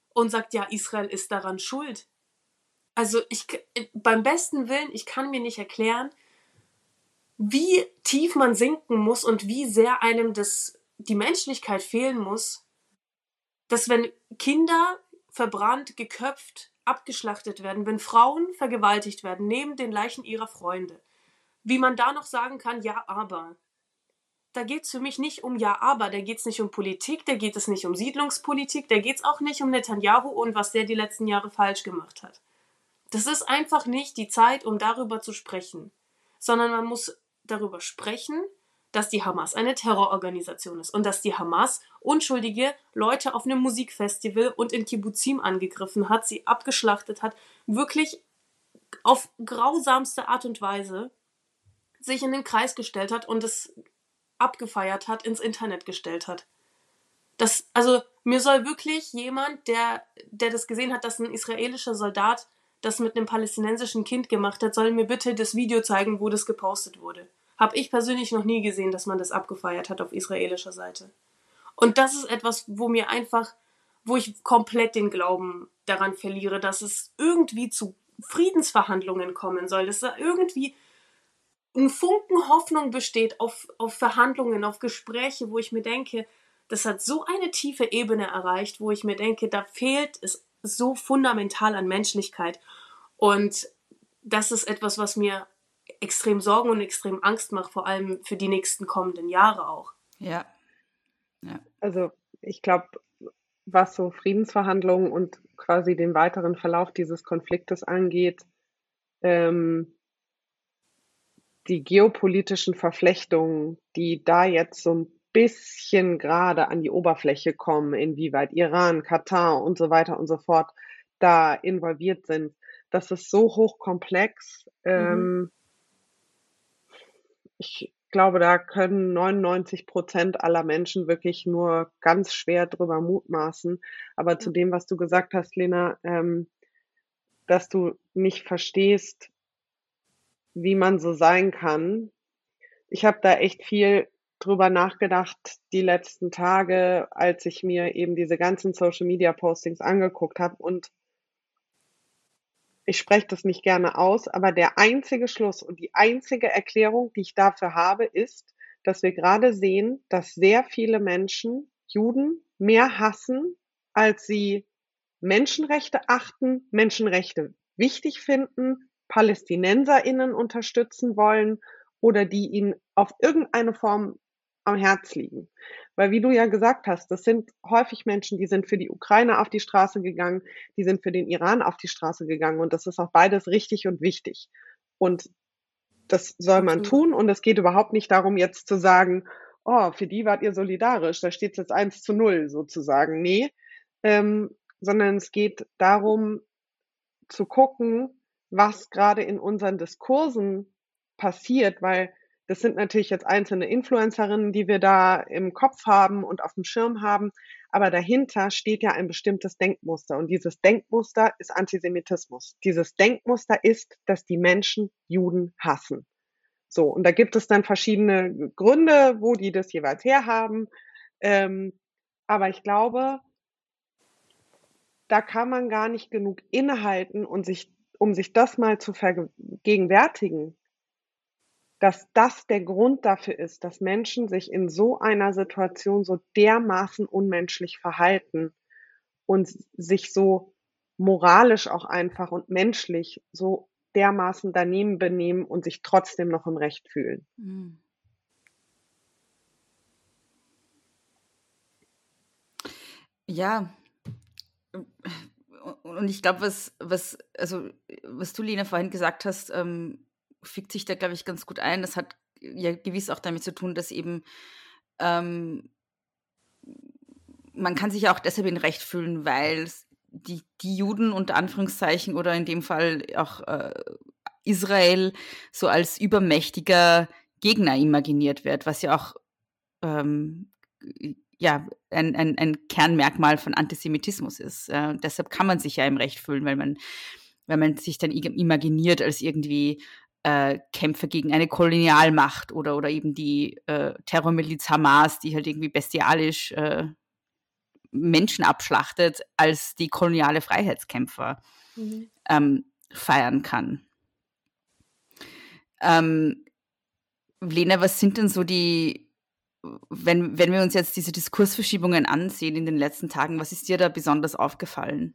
Und sagt, ja, Israel ist daran schuld. Also ich, beim besten Willen, ich kann mir nicht erklären, wie tief man sinken muss und wie sehr einem das, die Menschlichkeit fehlen muss, dass wenn Kinder verbrannt, geköpft, abgeschlachtet werden, wenn Frauen vergewaltigt werden, neben den Leichen ihrer Freunde. Wie man da noch sagen kann, ja, aber. Da geht es für mich nicht um Ja, aber, da geht es nicht um Politik, da geht es nicht um Siedlungspolitik, da geht es auch nicht um Netanyahu und was der die letzten Jahre falsch gemacht hat. Das ist einfach nicht die Zeit, um darüber zu sprechen, sondern man muss darüber sprechen, dass die Hamas eine Terrororganisation ist und dass die Hamas unschuldige Leute auf einem Musikfestival und in Kibbuzim angegriffen hat, sie abgeschlachtet hat, wirklich auf grausamste Art und Weise sich in den Kreis gestellt hat und es abgefeiert hat, ins Internet gestellt hat. Das, also, mir soll wirklich jemand, der, der das gesehen hat, dass ein israelischer Soldat das mit einem palästinensischen Kind gemacht hat, soll mir bitte das Video zeigen, wo das gepostet wurde. Habe ich persönlich noch nie gesehen, dass man das abgefeiert hat auf israelischer Seite. Und das ist etwas, wo mir einfach, wo ich komplett den Glauben daran verliere, dass es irgendwie zu Friedensverhandlungen kommen soll, dass da irgendwie ein Funken Hoffnung besteht auf, auf Verhandlungen, auf Gespräche, wo ich mir denke, das hat so eine tiefe Ebene erreicht, wo ich mir denke, da fehlt es so fundamental an Menschlichkeit. Und das ist etwas, was mir extrem Sorgen und extrem Angst macht, vor allem für die nächsten kommenden Jahre auch. Ja. ja. Also ich glaube, was so Friedensverhandlungen und quasi den weiteren Verlauf dieses Konfliktes angeht, ähm, die geopolitischen Verflechtungen, die da jetzt so ein bisschen gerade an die Oberfläche kommen, inwieweit Iran, Katar und so weiter und so fort da involviert sind, das ist so hochkomplex. Mhm. Ähm, ich glaube, da können 99 Prozent aller Menschen wirklich nur ganz schwer drüber mutmaßen. Aber zu dem, was du gesagt hast, Lena, ähm, dass du nicht verstehst, wie man so sein kann. Ich habe da echt viel drüber nachgedacht die letzten Tage, als ich mir eben diese ganzen Social Media Postings angeguckt habe und ich spreche das nicht gerne aus, aber der einzige Schluss und die einzige Erklärung, die ich dafür habe, ist, dass wir gerade sehen, dass sehr viele Menschen Juden mehr hassen, als sie Menschenrechte achten, Menschenrechte wichtig finden, PalästinenserInnen unterstützen wollen oder die ihnen auf irgendeine Form am Herz liegen. Weil wie du ja gesagt hast, das sind häufig Menschen, die sind für die Ukraine auf die Straße gegangen, die sind für den Iran auf die Straße gegangen und das ist auch beides richtig und wichtig. Und das soll man tun und es geht überhaupt nicht darum, jetzt zu sagen, oh, für die wart ihr solidarisch, da steht jetzt eins zu null sozusagen. Nee, ähm, sondern es geht darum zu gucken, was gerade in unseren Diskursen passiert, weil Das sind natürlich jetzt einzelne Influencerinnen, die wir da im Kopf haben und auf dem Schirm haben. Aber dahinter steht ja ein bestimmtes Denkmuster. Und dieses Denkmuster ist Antisemitismus. Dieses Denkmuster ist, dass die Menschen Juden hassen. So, und da gibt es dann verschiedene Gründe, wo die das jeweils herhaben. Ähm, aber ich glaube, da kann man gar nicht genug innehalten und sich, um sich das mal zu vergegenwärtigen, dass das der Grund dafür ist, dass Menschen sich in so einer Situation so dermaßen unmenschlich verhalten und sich so moralisch auch einfach und menschlich so dermaßen daneben benehmen und sich trotzdem noch im Recht fühlen. Mhm. Ja, und ich glaube, was, was, also, was du, Lena, vorhin gesagt hast, ähm, fügt sich da, glaube ich, ganz gut ein. Das hat ja gewiss auch damit zu tun, dass eben ähm, man kann sich ja auch deshalb in Recht fühlen, weil die, die Juden unter Anführungszeichen oder in dem Fall auch äh, Israel so als übermächtiger Gegner imaginiert wird, was ja auch ähm, ja, ein, ein, ein Kernmerkmal von Antisemitismus ist. Äh, deshalb kann man sich ja im Recht fühlen, weil man, weil man sich dann imaginiert als irgendwie äh, Kämpfer gegen eine Kolonialmacht oder, oder eben die äh, Terrormiliz Hamas, die halt irgendwie bestialisch äh, Menschen abschlachtet, als die koloniale Freiheitskämpfer mhm. ähm, feiern kann. Ähm, Lena, was sind denn so die, wenn, wenn wir uns jetzt diese Diskursverschiebungen ansehen in den letzten Tagen, was ist dir da besonders aufgefallen?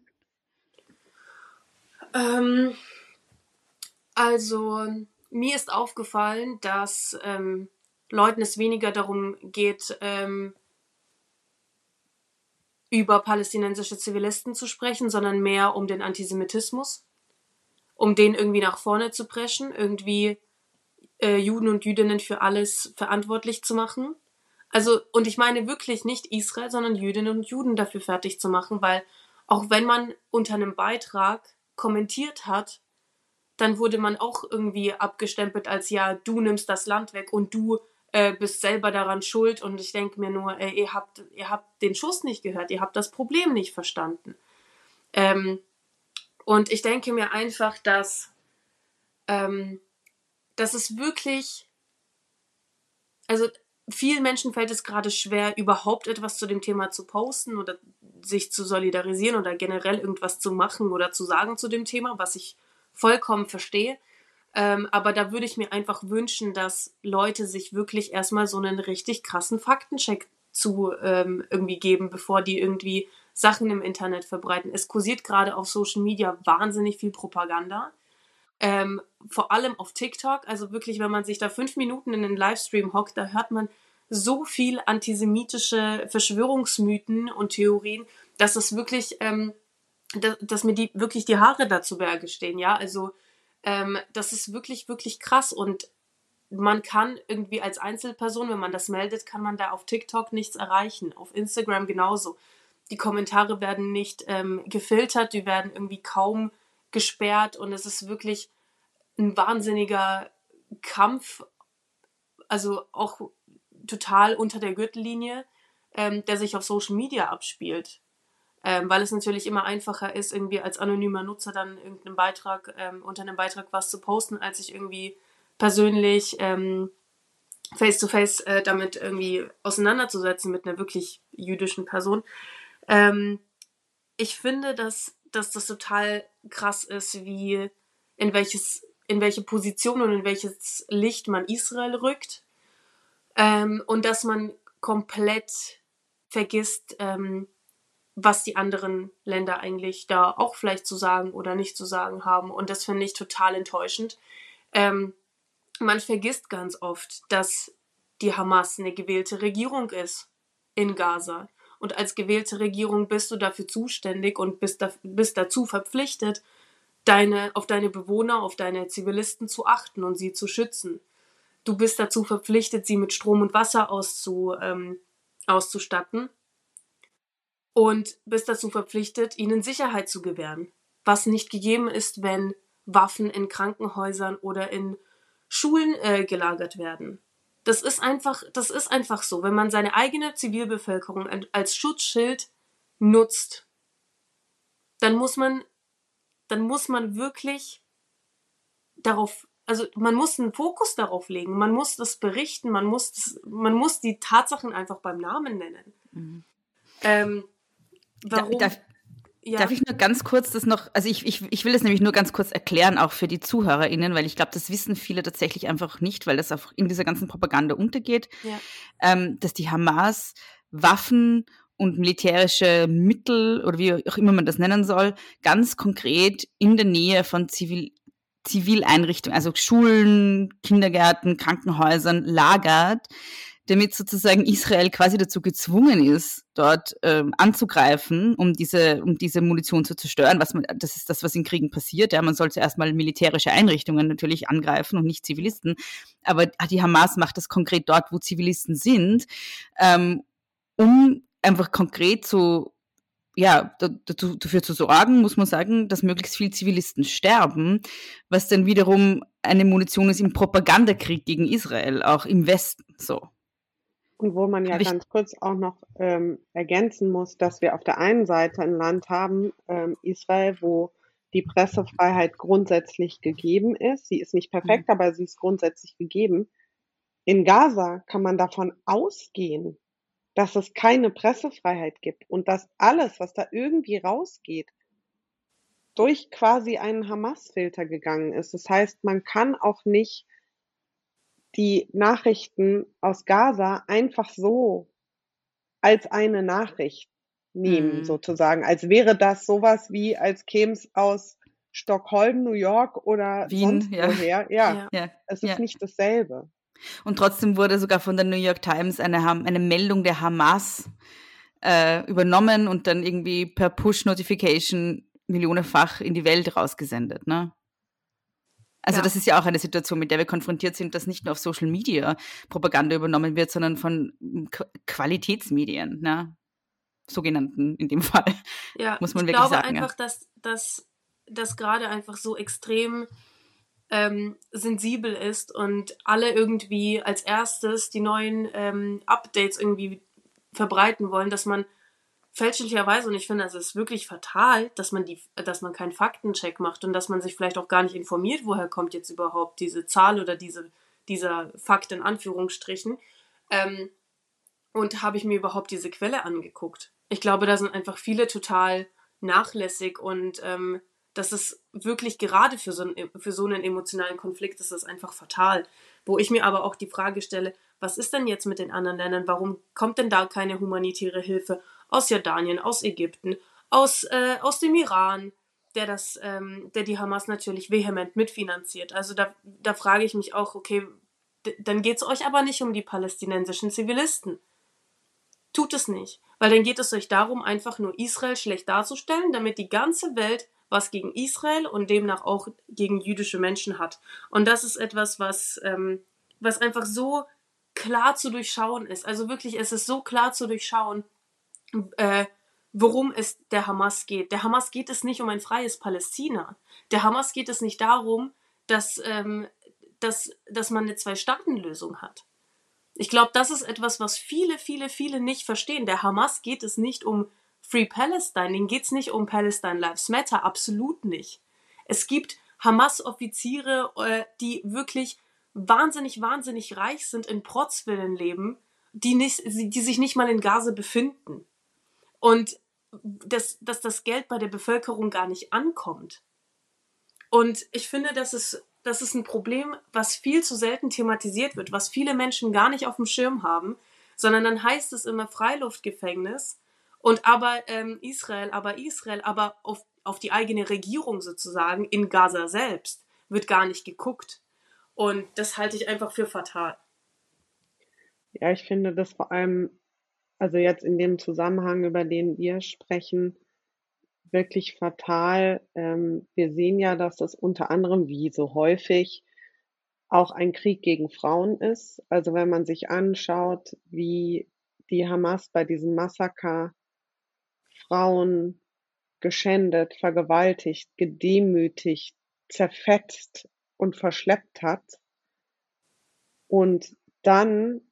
Ähm, also mir ist aufgallen, dass ähm, Leuten es weniger darum geht, ähm, über palästinensische Zivilisten zu sprechen, sondern mehr um den Antisemitismus, um den irgendwie nach vorne zu preschen, irgendwie äh, Juden und Jüdinnen für alles verantwortlich zu machen. Also, und ich meine wirklich nicht Israel, sondern Jüdinnen und Juden dafür fertig zu machen, weil auch wenn man unter einem Beitrag kommentiert hat, dann wurde man auch irgendwie abgestempelt als ja, du nimmst das Land weg und du äh, bist selber daran schuld. Und ich denke mir nur, äh, ihr, habt, ihr habt den Schuss nicht gehört, ihr habt das Problem nicht verstanden. Ähm, und ich denke mir einfach, dass, ähm, dass es wirklich, also vielen Menschen fällt es gerade schwer, überhaupt etwas zu dem Thema zu posten oder sich zu solidarisieren oder generell irgendwas zu machen oder zu sagen zu dem Thema, was ich vollkommen verstehe. Ähm, aber da würde ich mir einfach wünschen, dass Leute sich wirklich erstmal so einen richtig krassen Faktencheck zu ähm, irgendwie geben, bevor die irgendwie Sachen im Internet verbreiten. Es kursiert gerade auf Social Media wahnsinnig viel Propaganda. Ähm, vor allem auf TikTok. Also wirklich, wenn man sich da fünf Minuten in den Livestream hockt, da hört man so viel antisemitische Verschwörungsmythen und Theorien, dass es wirklich ähm, dass, dass mir die wirklich die Haare dazu Berge stehen, ja. Also ähm, das ist wirklich, wirklich krass. Und man kann irgendwie als Einzelperson, wenn man das meldet, kann man da auf TikTok nichts erreichen. Auf Instagram genauso. Die Kommentare werden nicht ähm, gefiltert, die werden irgendwie kaum gesperrt und es ist wirklich ein wahnsinniger Kampf, also auch total unter der Gürtellinie, ähm, der sich auf Social Media abspielt ähm, weil es natürlich immer einfacher ist, irgendwie als anonymer Nutzer dann irgendeinen Beitrag, ähm, unter einem Beitrag was zu posten, als sich irgendwie persönlich ähm, face-to-face äh, damit irgendwie auseinanderzusetzen mit einer wirklich jüdischen Person. Ähm, ich finde, dass, dass das total krass ist, wie in welches in welche Position und in welches Licht man Israel rückt ähm, und dass man komplett vergisst, ähm, was die anderen Länder eigentlich da auch vielleicht zu sagen oder nicht zu sagen haben. Und das finde ich total enttäuschend. Ähm, man vergisst ganz oft, dass die Hamas eine gewählte Regierung ist in Gaza. Und als gewählte Regierung bist du dafür zuständig und bist, da, bist dazu verpflichtet, deine, auf deine Bewohner, auf deine Zivilisten zu achten und sie zu schützen. Du bist dazu verpflichtet, sie mit Strom und Wasser auszu, ähm, auszustatten und bist dazu verpflichtet, ihnen Sicherheit zu gewähren. Was nicht gegeben ist, wenn Waffen in Krankenhäusern oder in Schulen äh, gelagert werden. Das ist einfach, das ist einfach so. Wenn man seine eigene Zivilbevölkerung als Schutzschild nutzt, dann muss man, dann muss man wirklich darauf, also man muss einen Fokus darauf legen, man muss das berichten, man muss, das, man muss die Tatsachen einfach beim Namen nennen. Mhm. Ähm, warum? Da, ja. Darf ich nur ganz kurz das noch, also ich, ich, ich will das nämlich nur ganz kurz erklären, auch für die ZuhörerInnen, weil ich glaube, das wissen viele tatsächlich einfach nicht, weil das auch in dieser ganzen Propaganda untergeht, ja. ähm, dass die Hamas Waffen und militärische Mittel oder wie auch immer man das nennen soll, ganz konkret in der Nähe von Zivil Zivileinrichtungen, also Schulen, Kindergärten, Krankenhäusern lagert, damit sozusagen Israel quasi dazu gezwungen ist, dort ähm, anzugreifen, um diese, um diese Munition zu zerstören. Was man, das ist das, was in Kriegen passiert. Ja, man sollte erstmal militärische Einrichtungen natürlich angreifen und nicht Zivilisten. Aber die Hamas macht das konkret dort, wo Zivilisten sind, ähm, um einfach konkret zu ja, dafür zu sorgen, muss man sagen, dass möglichst viele Zivilisten sterben, was dann wiederum eine Munition ist im Propagandakrieg gegen Israel, auch im Westen so. Und wo man ja Hab ganz kurz auch noch ähm, ergänzen muss, dass wir auf der einen Seite ein Land haben, ähm, Israel, wo die Pressefreiheit grundsätzlich gegeben ist. Sie ist nicht perfekt, mhm. aber sie ist grundsätzlich gegeben. In Gaza kann man davon ausgehen, dass es keine Pressefreiheit gibt und dass alles, was da irgendwie rausgeht, durch quasi einen Hamas-Filter gegangen ist. Das heißt, man kann auch nicht die Nachrichten aus Gaza einfach so als eine Nachricht nehmen, mhm. sozusagen. Als wäre das sowas wie, als käme es aus Stockholm, New York oder Wien, sonst ja. woher. Ja, ja. es ist ja. nicht dasselbe. Und trotzdem wurde sogar von der New York Times eine, eine Meldung der Hamas äh, übernommen und dann irgendwie per Push-Notification millionenfach in die Welt rausgesendet. Ne? Also ja. das ist ja auch eine Situation, mit der wir konfrontiert sind, dass nicht nur auf Social Media Propaganda übernommen wird, sondern von Qualitätsmedien, ne? sogenannten in dem [LAUGHS] Fall. Ja, muss man ich wirklich glaube sagen. einfach, ja. dass, dass das gerade einfach so extrem ähm, sensibel ist und alle irgendwie als erstes die neuen ähm, Updates irgendwie verbreiten wollen, dass man fälschlicherweise, und ich finde, es ist wirklich fatal, dass man die, dass man keinen Faktencheck macht und dass man sich vielleicht auch gar nicht informiert, woher kommt jetzt überhaupt diese Zahl oder diese, dieser Fakt in Anführungsstrichen. Ähm, und habe ich mir überhaupt diese Quelle angeguckt. Ich glaube, da sind einfach viele total nachlässig und ähm, das ist wirklich gerade für so, einen, für so einen emotionalen Konflikt, das ist einfach fatal. Wo ich mir aber auch die Frage stelle, was ist denn jetzt mit den anderen Ländern? Warum kommt denn da keine humanitäre Hilfe? Aus Jordanien, aus Ägypten, aus, äh, aus dem Iran, der das, ähm, der die Hamas natürlich vehement mitfinanziert. Also da, da frage ich mich auch, okay, dann geht es euch aber nicht um die palästinensischen Zivilisten. Tut es nicht. Weil dann geht es euch darum, einfach nur Israel schlecht darzustellen, damit die ganze Welt was gegen Israel und demnach auch gegen jüdische Menschen hat. Und das ist etwas, was, ähm, was einfach so klar zu durchschauen ist. Also wirklich, es ist so klar zu durchschauen, äh, worum es der Hamas geht. Der Hamas geht es nicht um ein freies Palästina. Der Hamas geht es nicht darum, dass, ähm, dass, dass man eine Zwei-Staaten-Lösung hat. Ich glaube, das ist etwas, was viele, viele, viele nicht verstehen. Der Hamas geht es nicht um Free Palestine, denen geht es nicht um Palestine Lives Matter, absolut nicht. Es gibt Hamas-Offiziere, äh, die wirklich wahnsinnig, wahnsinnig reich sind, in Protzwillen leben, die, nicht, die sich nicht mal in Gaza befinden und dass, dass das Geld bei der Bevölkerung gar nicht ankommt. Und ich finde, das ist, das ist ein Problem, was viel zu selten thematisiert wird, was viele Menschen gar nicht auf dem Schirm haben, sondern dann heißt es immer Freiluftgefängnis und aber ähm, Israel, aber Israel, aber auf, auf die eigene Regierung sozusagen in Gaza selbst wird gar nicht geguckt. Und das halte ich einfach für fatal. Ja, ich finde das vor allem also jetzt in dem Zusammenhang, über den wir sprechen, wirklich fatal. Ähm, wir sehen ja, dass das unter anderem, wie so häufig, auch ein Krieg gegen Frauen ist. Also wenn man sich anschaut, wie die Hamas bei diesem Massaker Frauen geschändet, vergewaltigt, gedemütigt, zerfetzt und verschleppt hat, und dann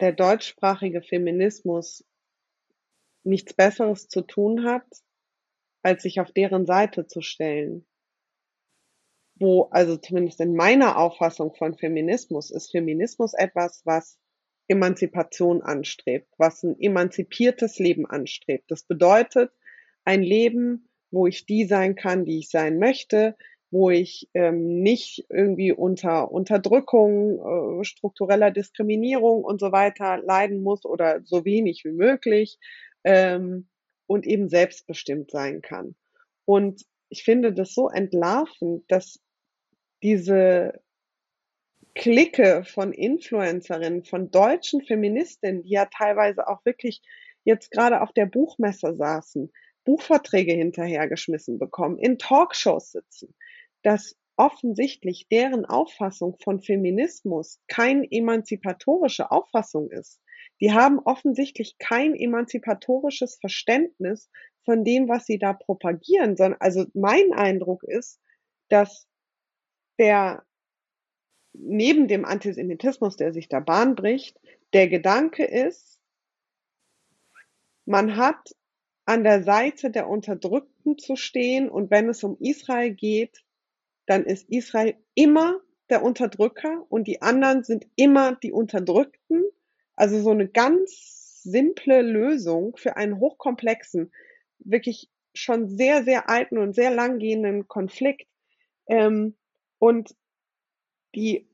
der deutschsprachige Feminismus nichts Besseres zu tun hat, als sich auf deren Seite zu stellen. Wo, also zumindest in meiner Auffassung von Feminismus, ist Feminismus etwas, was Emanzipation anstrebt, was ein emanzipiertes Leben anstrebt. Das bedeutet ein Leben, wo ich die sein kann, die ich sein möchte, wo ich ähm, nicht irgendwie unter Unterdrückung, äh, struktureller Diskriminierung und so weiter leiden muss oder so wenig wie möglich ähm, und eben selbstbestimmt sein kann. Und ich finde das so entlarvend, dass diese Clique von Influencerinnen, von deutschen Feministinnen, die ja teilweise auch wirklich jetzt gerade auf der Buchmesse saßen, Buchverträge hinterhergeschmissen bekommen, in Talkshows sitzen, dass offensichtlich deren Auffassung von Feminismus kein emanzipatorische Auffassung ist. Die haben offensichtlich kein emanzipatorisches Verständnis von dem, was sie da propagieren, sondern also mein Eindruck ist, dass der neben dem Antisemitismus, der sich da Bahn bricht, der Gedanke ist, man hat an der Seite der Unterdrückten zu stehen und wenn es um Israel geht, dann ist Israel immer der Unterdrücker und die anderen sind immer die Unterdrückten. Also so eine ganz simple Lösung für einen hochkomplexen, wirklich schon sehr, sehr alten und sehr langgehenden Konflikt. Ähm, und die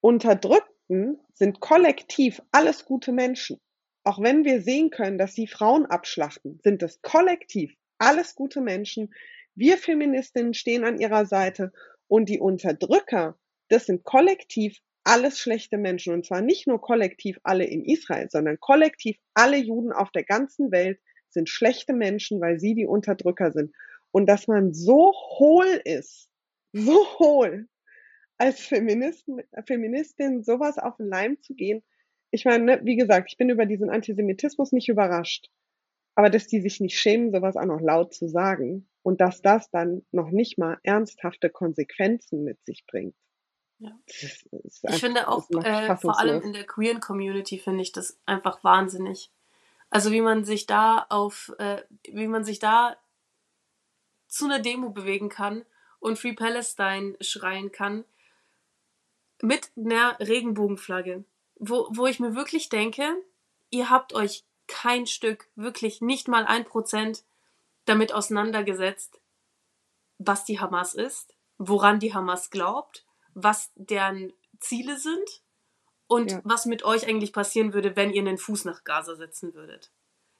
Unterdrückten sind kollektiv alles gute Menschen. Auch wenn wir sehen können, dass sie Frauen abschlachten, sind es kollektiv alles gute Menschen. Wir Feministinnen stehen an ihrer Seite und die Unterdrücker, das sind kollektiv alles schlechte Menschen. Und zwar nicht nur kollektiv alle in Israel, sondern kollektiv alle Juden auf der ganzen Welt sind schlechte Menschen, weil sie die Unterdrücker sind. Und dass man so hohl ist, so hohl, als Feministen, Feministin sowas auf den Leim zu gehen. Ich meine, ne, wie gesagt, ich bin über diesen Antisemitismus nicht überrascht. Aber dass die sich nicht schämen, sowas auch noch laut zu sagen und dass das dann noch nicht mal ernsthafte Konsequenzen mit sich bringt. Ja. ich finde auch, äh, vor allem in der queeren Community finde ich das einfach wahnsinnig. Also wie man sich da auf, äh, wie man sich da zu einer Demo bewegen kann und Free Palestine schreien kann mit einer Regenbogenflagge, wo, wo ich mir wirklich denke, ihr habt euch kein Stück, wirklich nicht mal ein Prozent damit auseinandergesetzt, was die Hamas ist, woran die Hamas glaubt, was deren Ziele sind und ja. was mit euch eigentlich passieren würde, wenn ihr einen Fuß nach Gaza setzen würdet.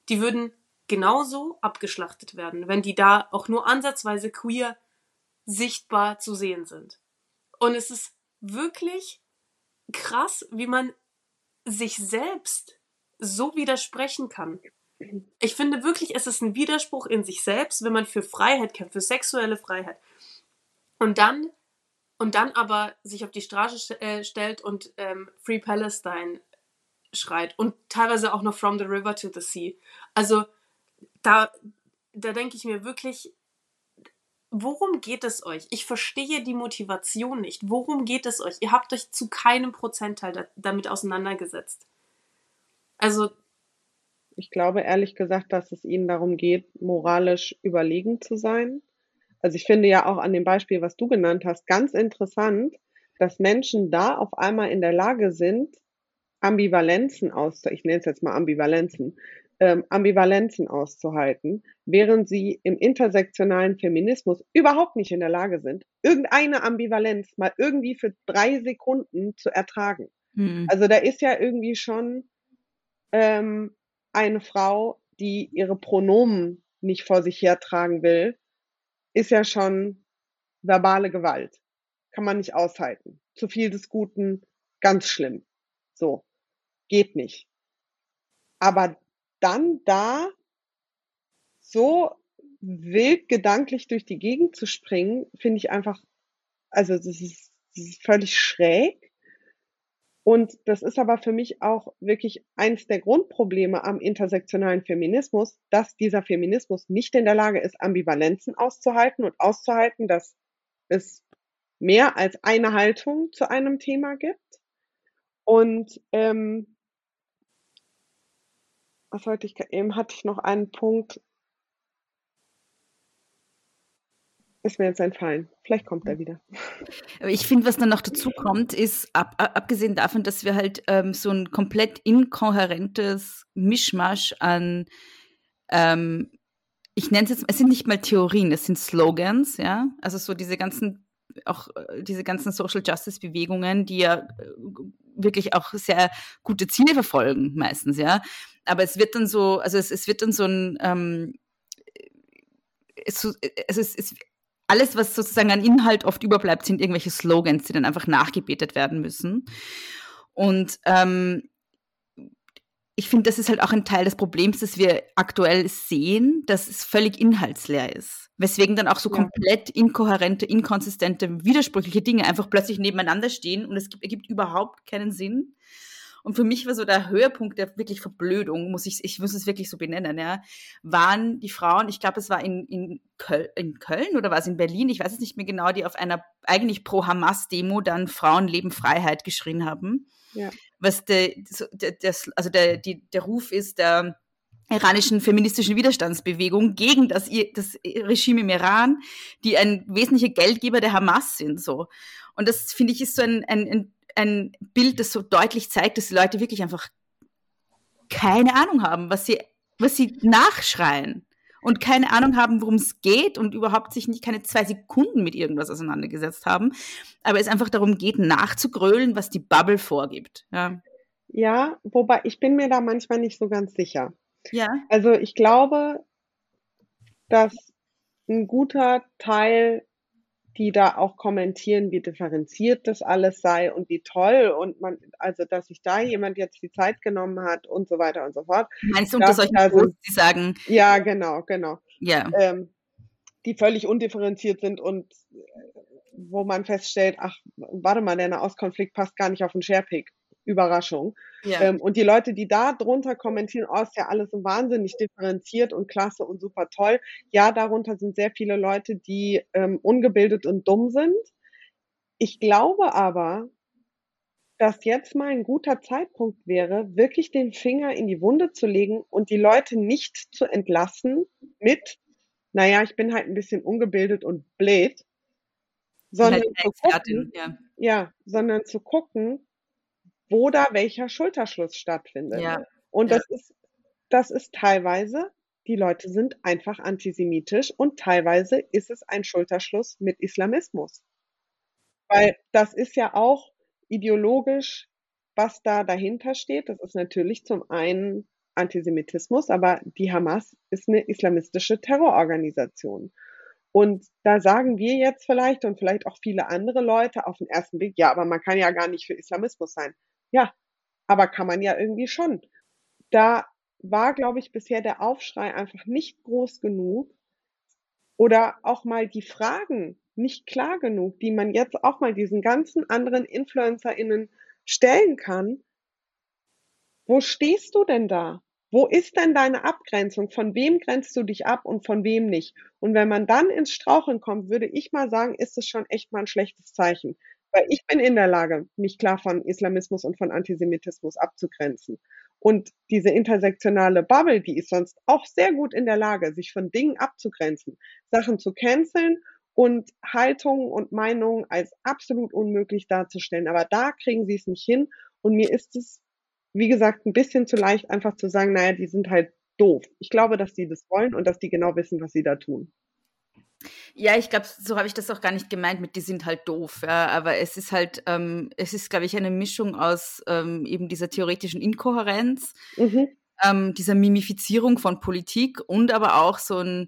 Die würden genauso abgeschlachtet werden, wenn die da auch nur ansatzweise queer sichtbar zu sehen sind. Und es ist wirklich krass, wie man sich selbst so widersprechen kann. Ich finde wirklich, es ist ein Widerspruch in sich selbst, wenn man für Freiheit kämpft, für sexuelle Freiheit. Und dann, und dann aber sich auf die Straße äh, stellt und ähm, Free Palestine schreit und teilweise auch noch From the River to the Sea. Also da, da denke ich mir wirklich, worum geht es euch? Ich verstehe die Motivation nicht. Worum geht es euch? Ihr habt euch zu keinem Prozentteil da, damit auseinandergesetzt. Also. Ich glaube ehrlich gesagt, dass es ihnen darum geht, moralisch überlegen zu sein. Also ich finde ja auch an dem Beispiel, was du genannt hast, ganz interessant, dass Menschen da auf einmal in der Lage sind, Ambivalenzen auszu, ich nenne es jetzt mal Ambivalenzen, ähm, Ambivalenzen auszuhalten, während sie im intersektionalen Feminismus überhaupt nicht in der Lage sind, irgendeine Ambivalenz mal irgendwie für drei Sekunden zu ertragen. Mhm. Also da ist ja irgendwie schon ähm, eine Frau, die ihre Pronomen nicht vor sich hertragen will, ist ja schon verbale Gewalt. Kann man nicht aushalten. Zu viel des Guten, ganz schlimm. So. Geht nicht. Aber dann da so wild gedanklich durch die Gegend zu springen, finde ich einfach, also das ist, das ist völlig schräg. Und das ist aber für mich auch wirklich eins der Grundprobleme am intersektionalen Feminismus, dass dieser Feminismus nicht in der Lage ist, Ambivalenzen auszuhalten und auszuhalten, dass es mehr als eine Haltung zu einem Thema gibt. Und ähm, was wollte ich, eben hatte ich noch einen Punkt, ist mir jetzt entfallen. Vielleicht kommt er wieder. ich finde, was dann noch dazu kommt, ist, ab, abgesehen davon, dass wir halt ähm, so ein komplett inkohärentes Mischmasch an, ähm, ich nenne es jetzt, es sind nicht mal Theorien, es sind Slogans, ja. Also so diese ganzen, auch äh, diese ganzen Social Justice Bewegungen, die ja äh, wirklich auch sehr gute Ziele verfolgen, meistens, ja. Aber es wird dann so, also es, es wird dann so ein, ähm, es, also es, es, alles, was sozusagen an Inhalt oft überbleibt, sind irgendwelche Slogans, die dann einfach nachgebetet werden müssen. Und ähm, ich finde, das ist halt auch ein Teil des Problems, dass wir aktuell sehen, dass es völlig inhaltsleer ist. Weswegen dann auch so ja. komplett inkohärente, inkonsistente, widersprüchliche Dinge einfach plötzlich nebeneinander stehen und es gibt, ergibt überhaupt keinen Sinn. Und für mich war so der Höhepunkt der wirklich Verblödung, muss ich, ich muss es wirklich so benennen, ja, waren die Frauen, ich glaube, es war in, in, Köl in Köln oder war es in Berlin, ich weiß es nicht mehr genau, die auf einer eigentlich Pro-Hamas-Demo dann Frauen leben Freiheit geschrien haben. Ja. Was der, der also der, die, der Ruf ist der iranischen feministischen Widerstandsbewegung gegen das, das Regime im Iran, die ein wesentlicher Geldgeber der Hamas sind. So. Und das, finde ich, ist so ein, ein, ein ein Bild, das so deutlich zeigt, dass die Leute wirklich einfach keine Ahnung haben, was sie, was sie nachschreien und keine Ahnung haben, worum es geht und überhaupt sich nicht keine zwei Sekunden mit irgendwas auseinandergesetzt haben, aber es einfach darum geht, nachzugrölen, was die Bubble vorgibt. Ja. ja, wobei ich bin mir da manchmal nicht so ganz sicher. Ja. Also ich glaube, dass ein guter Teil die da auch kommentieren, wie differenziert das alles sei und wie toll und man, also dass sich da jemand jetzt die Zeit genommen hat und so weiter und so fort. Meinst du unter solchen also, Posts, die sagen? Ja, genau, genau. Ja. Ähm, die völlig undifferenziert sind und äh, wo man feststellt, ach, warte mal, der Nahostkonflikt passt gar nicht auf den Sharepick. Überraschung. Ja. Ähm, und die Leute, die da drunter kommentieren, oh, ist ja alles so wahnsinnig differenziert und klasse und super toll. Ja, darunter sind sehr viele Leute, die ähm, ungebildet und dumm sind. Ich glaube aber, dass jetzt mal ein guter Zeitpunkt wäre, wirklich den Finger in die Wunde zu legen und die Leute nicht zu entlassen mit, naja, ich bin halt ein bisschen ungebildet und blöd, sondern halt zu gucken, ja. ja, sondern zu gucken, wo da welcher Schulterschluss stattfindet. Ja. Und das ist, das ist teilweise, die Leute sind einfach antisemitisch und teilweise ist es ein Schulterschluss mit Islamismus. Weil das ist ja auch ideologisch, was da dahinter steht. Das ist natürlich zum einen Antisemitismus, aber die Hamas ist eine islamistische Terrororganisation. Und da sagen wir jetzt vielleicht und vielleicht auch viele andere Leute auf den ersten Blick, ja, aber man kann ja gar nicht für Islamismus sein. Ja, aber kann man ja irgendwie schon. Da war, glaube ich, bisher der Aufschrei einfach nicht groß genug oder auch mal die Fragen nicht klar genug, die man jetzt auch mal diesen ganzen anderen InfluencerInnen stellen kann. Wo stehst du denn da? Wo ist denn deine Abgrenzung? Von wem grenzt du dich ab und von wem nicht? Und wenn man dann ins Straucheln kommt, würde ich mal sagen, ist es schon echt mal ein schlechtes Zeichen. Weil ich bin in der Lage, mich klar von Islamismus und von Antisemitismus abzugrenzen. Und diese intersektionale Bubble, die ist sonst auch sehr gut in der Lage, sich von Dingen abzugrenzen, Sachen zu canceln und Haltungen und Meinungen als absolut unmöglich darzustellen. Aber da kriegen sie es nicht hin. Und mir ist es, wie gesagt, ein bisschen zu leicht, einfach zu sagen, naja, die sind halt doof. Ich glaube, dass die das wollen und dass die genau wissen, was sie da tun. Ja, ich glaube, so habe ich das auch gar nicht gemeint mit, die sind halt doof. Ja, aber es ist halt, ähm, es ist, glaube ich, eine Mischung aus ähm, eben dieser theoretischen Inkohärenz, mhm. Ähm, dieser Mimifizierung von Politik und aber auch so ein,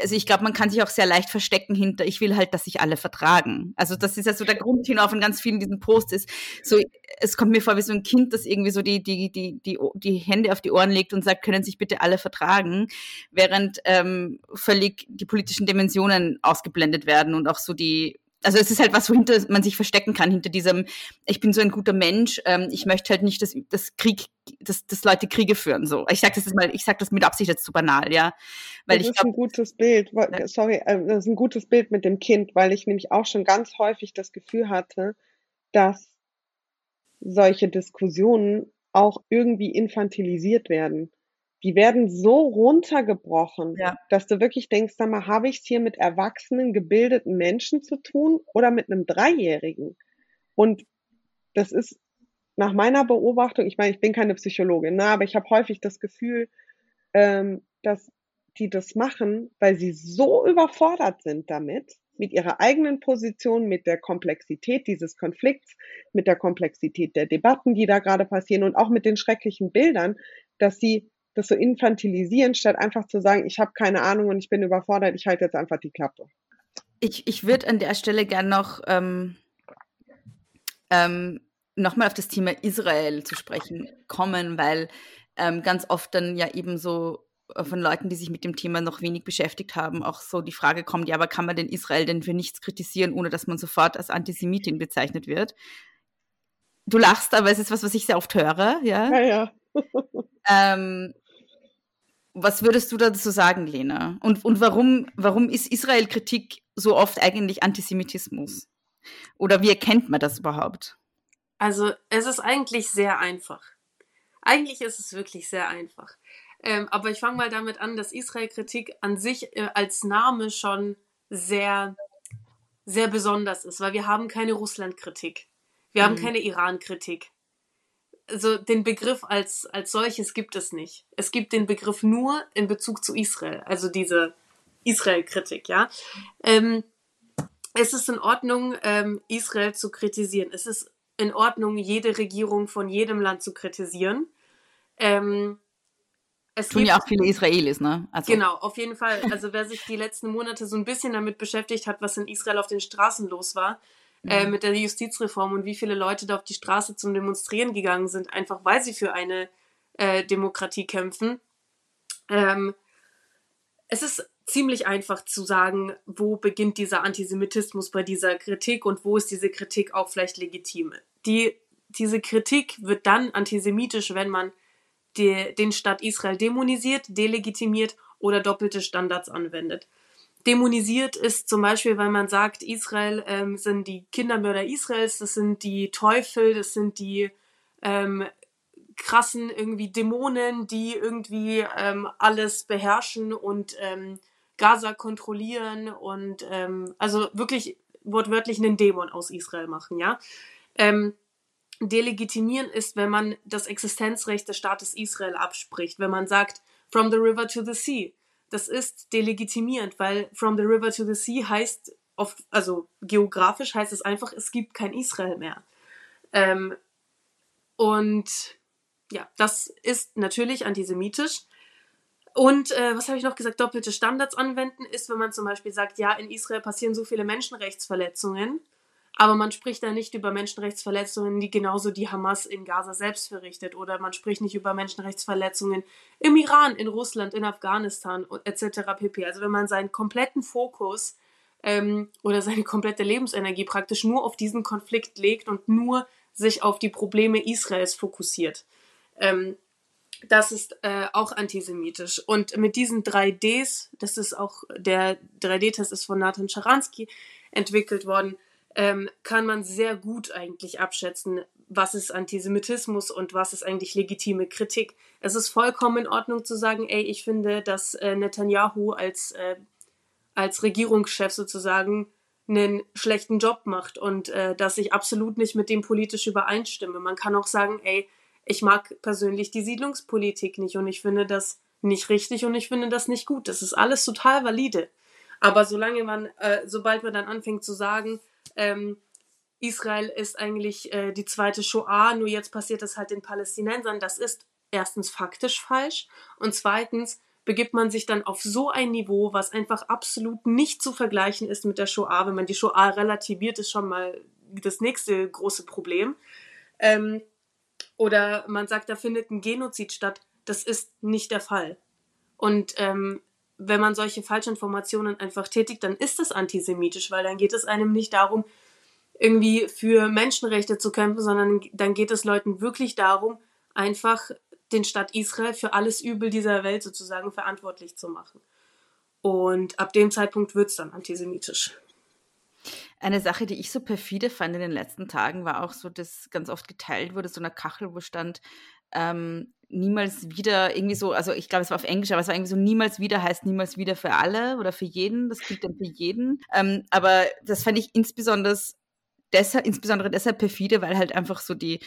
also ich glaube, man kann sich auch sehr leicht verstecken hinter, ich will halt, dass sich alle vertragen. Also das ist ja so der Grund hinauf in ganz vielen diesen Posts ist, so, es kommt mir vor wie so ein Kind, das irgendwie so die, die, die, die, die Hände auf die Ohren legt und sagt, können sich bitte alle vertragen, während ähm, völlig die politischen Dimensionen ausgeblendet werden und auch so die also es ist halt was, wohinter man sich verstecken kann, hinter diesem, ich bin so ein guter Mensch, ähm, ich möchte halt nicht, dass, dass Krieg, dass, dass Leute Kriege führen. So. Ich sage das jetzt mal, ich sage das mit Absicht jetzt zu banal, ja. Weil das ich ist glaub, ein gutes Bild, sorry, äh, das ist ein gutes Bild mit dem Kind, weil ich nämlich auch schon ganz häufig das Gefühl hatte, dass solche Diskussionen auch irgendwie infantilisiert werden. Die werden so runtergebrochen, Ja. dass du wirklich denkst, sag mal, habe ich es hier mit erwachsenen, gebildeten Menschen zu tun oder mit einem Dreijährigen? Und das ist nach meiner Beobachtung, ich meine, ich bin keine Psychologin, ne, aber ich habe häufig das Gefühl, ähm, dass die das machen, weil sie so überfordert sind damit, mit ihrer eigenen Position, mit der Komplexität dieses Konflikts, mit der Komplexität der Debatten, die da gerade passieren und auch mit den schrecklichen Bildern, dass sie das so infantilisieren, statt einfach zu sagen, ich habe keine Ahnung und ich bin überfordert, ich halte jetzt einfach die Klappe. Ich, ich würde an der Stelle gern noch ähm, ähm, nochmal auf das Thema Israel zu sprechen kommen, weil ähm, ganz oft dann ja eben so äh, von Leuten, die sich mit dem Thema noch wenig beschäftigt haben, auch so die Frage kommt, ja, aber kann man denn Israel denn für nichts kritisieren, ohne dass man sofort als Antisemitin bezeichnet wird? Du lachst, aber es ist was, was ich sehr oft höre, ja. Ja, ja. [LAUGHS] Ähm, was würdest du dazu sagen, Lena? Und, und warum, warum ist Israel-Kritik so oft eigentlich Antisemitismus? Oder wie erkennt man das überhaupt? Also es ist eigentlich sehr einfach. Eigentlich ist es wirklich sehr einfach. Ähm, aber ich fange mal damit an, dass Israel-Kritik an sich äh, als Name schon sehr, sehr besonders ist, weil wir haben keine Russland-Kritik. Wir haben Mhm. keine Iran-Kritik. Also den Begriff als, als solches gibt es nicht. Es gibt den Begriff nur in Bezug zu Israel, also diese Israel-Kritik, ja. Ähm, es ist in Ordnung, ähm, Israel zu kritisieren. Es ist in Ordnung, jede Regierung von jedem Land zu kritisieren. Ähm, es Tun ja auch viele Israelis, ne? Also, Genau, auf jeden Fall. Also wer sich die letzten Monate so ein bisschen damit beschäftigt hat, was in Israel auf den Straßen los war, äh, mit der Justizreform und wie viele Leute da auf die Straße zum Demonstrieren gegangen sind, einfach weil sie für eine äh, Demokratie kämpfen. Ähm, es ist ziemlich einfach zu sagen, wo beginnt dieser Antisemitismus bei dieser Kritik und wo ist diese Kritik auch vielleicht legitim. Die, diese Kritik wird dann antisemitisch, wenn man die, den Staat Israel dämonisiert, delegitimiert oder doppelte Standards anwendet. Dämonisiert ist zum Beispiel, weil man sagt, Israel ähm, sind die Kindermörder Israels, das sind die Teufel, das sind die ähm, krassen irgendwie Dämonen, die irgendwie ähm, alles beherrschen und ähm, Gaza kontrollieren und ähm, also wirklich wortwörtlich einen Dämon aus Israel machen, ja. Ähm, delegitimieren ist, wenn man das Existenzrecht des Staates Israel abspricht, wenn man sagt, from the river to the sea. Das ist delegitimierend, weil from the river to the sea heißt, oft, also geografisch heißt es einfach, es gibt kein Israel mehr. Ähm, und ja, das ist natürlich antisemitisch. Und äh, was habe ich noch gesagt? Doppelte Standards anwenden ist, wenn man zum Beispiel sagt, ja, in Israel passieren so viele Menschenrechtsverletzungen, aber man spricht da nicht über Menschenrechtsverletzungen, die genauso die Hamas in Gaza selbst verrichtet. Oder man spricht nicht über Menschenrechtsverletzungen im Iran, in Russland, in Afghanistan etc. pp. Also wenn man seinen kompletten Fokus ähm, oder seine komplette Lebensenergie praktisch nur auf diesen Konflikt legt und nur sich auf die Probleme Israels fokussiert. Ähm, das ist äh, auch antisemitisch. Und mit diesen 3Ds, das ist auch, der 3D-Test ist von Nathan Scharansky entwickelt worden, ähm, kann man sehr gut eigentlich abschätzen, was ist Antisemitismus und was ist eigentlich legitime Kritik. Es ist vollkommen in Ordnung zu sagen, ey, ich finde, dass äh, Netanyahu als, äh, als Regierungschef sozusagen einen schlechten Job macht und äh, dass ich absolut nicht mit dem politisch übereinstimme. Man kann auch sagen, ey, ich mag persönlich die Siedlungspolitik nicht und ich finde das nicht richtig und ich finde das nicht gut. Das ist alles total valide. Aber solange man, äh, sobald man dann anfängt zu sagen, ähm, Israel ist eigentlich äh, die zweite Shoah, nur jetzt passiert das halt den Palästinensern, das ist erstens faktisch falsch und zweitens begibt man sich dann auf so ein Niveau, was einfach absolut nicht zu vergleichen ist mit der Shoah. Wenn man die Shoah relativiert, ist schon mal das nächste große Problem. Ähm, oder man sagt, da findet ein Genozid statt. Das ist nicht der Fall. Und ähm, wenn man solche Falschinformationen einfach tätigt, dann ist das antisemitisch, weil dann geht es einem nicht darum, irgendwie für Menschenrechte zu kämpfen, sondern dann geht es Leuten wirklich darum, einfach den Staat Israel für alles Übel dieser Welt sozusagen verantwortlich zu machen. Und ab dem Zeitpunkt wird es dann antisemitisch. Eine Sache, die ich so perfide fand in den letzten Tagen, war auch so, dass ganz oft geteilt wurde, so eine Kachel, wo stand, ähm, niemals wieder irgendwie so, also ich glaube, es war auf Englisch, aber es war irgendwie so, niemals wieder heißt niemals wieder für alle oder für jeden. Das gilt dann für jeden. Ähm, aber das fand ich insbesondere deshalb, insbesondere deshalb perfide, weil halt einfach so die,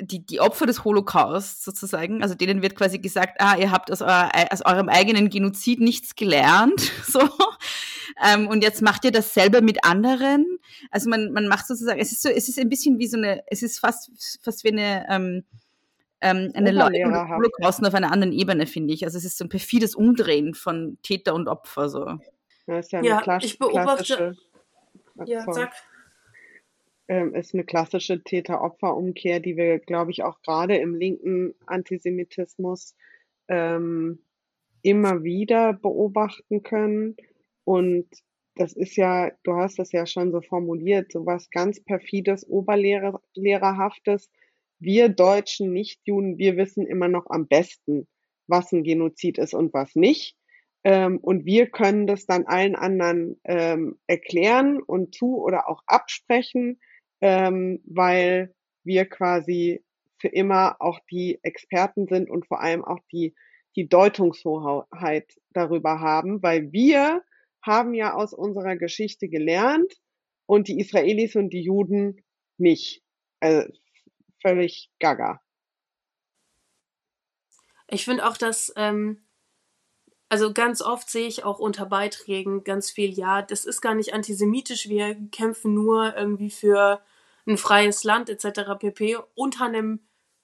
die, die Opfer des Holocaust sozusagen, also denen wird quasi gesagt, ah, ihr habt aus, euer, aus eurem eigenen Genozid nichts gelernt, [LAUGHS] so. Ähm, und jetzt macht ihr das selber mit anderen. Also man, man macht sozusagen, es ist so, es ist ein bisschen wie so eine, es ist fast, fast wie eine, ähm, ähm, eine Holocaust auf einer anderen Ebene, finde ich. Also es ist so ein perfides Umdrehen von Täter und Opfer, so. Ja, ist ja, eine ja ich beobachte, ja, sag ähm, ist eine klassische Täter-Opfer-Umkehr, die wir, glaube ich, auch gerade im linken Antisemitismus ähm, immer wieder beobachten können. Und das ist ja, du hast das ja schon so formuliert, so was ganz perfides, oberlehrerhaftes. Wir Deutschen Nicht-Juden, wir wissen immer noch am besten, was ein Genozid ist und was nicht. Ähm, und wir können das dann allen anderen ähm, erklären und zu oder auch absprechen ähm, weil wir quasi für immer auch die Experten sind und vor allem auch die, die Deutungshoheit darüber haben, weil wir haben ja aus unserer Geschichte gelernt und die Israelis und die Juden nicht. Also völlig gaga. Ich finde auch, dass, ähm, also ganz oft sehe ich auch unter Beiträgen ganz viel, ja, das ist gar nicht antisemitisch, wir kämpfen nur irgendwie für ein freies Land etc. pp. unter einem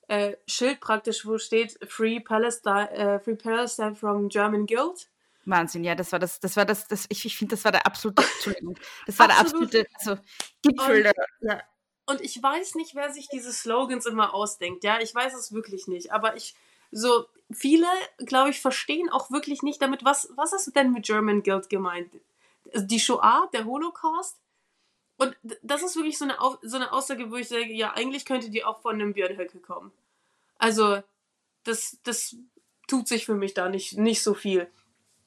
äh, Schild praktisch, wo steht Free Palestine, äh, Free Palestine from German Guild. Wahnsinn, ja, das war das, das war das, das ich, ich finde, das war der absolute, [LAUGHS] Entschuldigung, das war Absolut. der absolute, also Gipfel. Und, ja. Und ich weiß nicht, wer sich diese Slogans immer ausdenkt, ja, ich weiß es wirklich nicht, aber ich, so, viele, glaube ich, verstehen auch wirklich nicht damit, was, was ist denn mit German Guild gemeint? Die Shoah, der Holocaust? Und das ist wirklich so eine, so eine Aussage, wo ich sage, ja, eigentlich könnte die auch von einem Björn Höcke kommen. Also, das, das tut sich für mich da nicht, nicht so viel.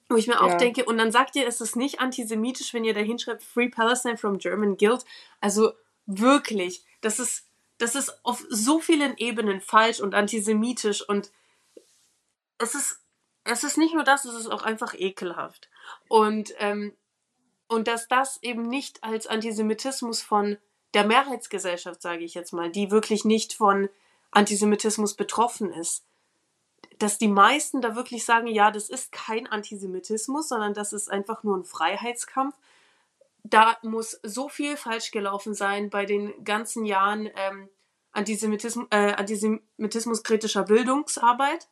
Wo ich mir ja. auch denke, und dann sagt ihr, es ist nicht antisemitisch, wenn ihr da hinschreibt, Free Palestine from German Guild. Also wirklich, das ist, das ist auf so vielen Ebenen falsch und antisemitisch und es ist, es ist nicht nur das, es ist auch einfach ekelhaft. Und ähm, und dass das eben nicht als Antisemitismus von der Mehrheitsgesellschaft, sage ich jetzt mal, die wirklich nicht von Antisemitismus betroffen ist, dass die meisten da wirklich sagen, ja, das ist kein Antisemitismus, sondern das ist einfach nur ein Freiheitskampf. Da muss so viel falsch gelaufen sein bei den ganzen Jahren ähm, Antisemitismus, äh, antisemitismuskritischer Bildungsarbeit,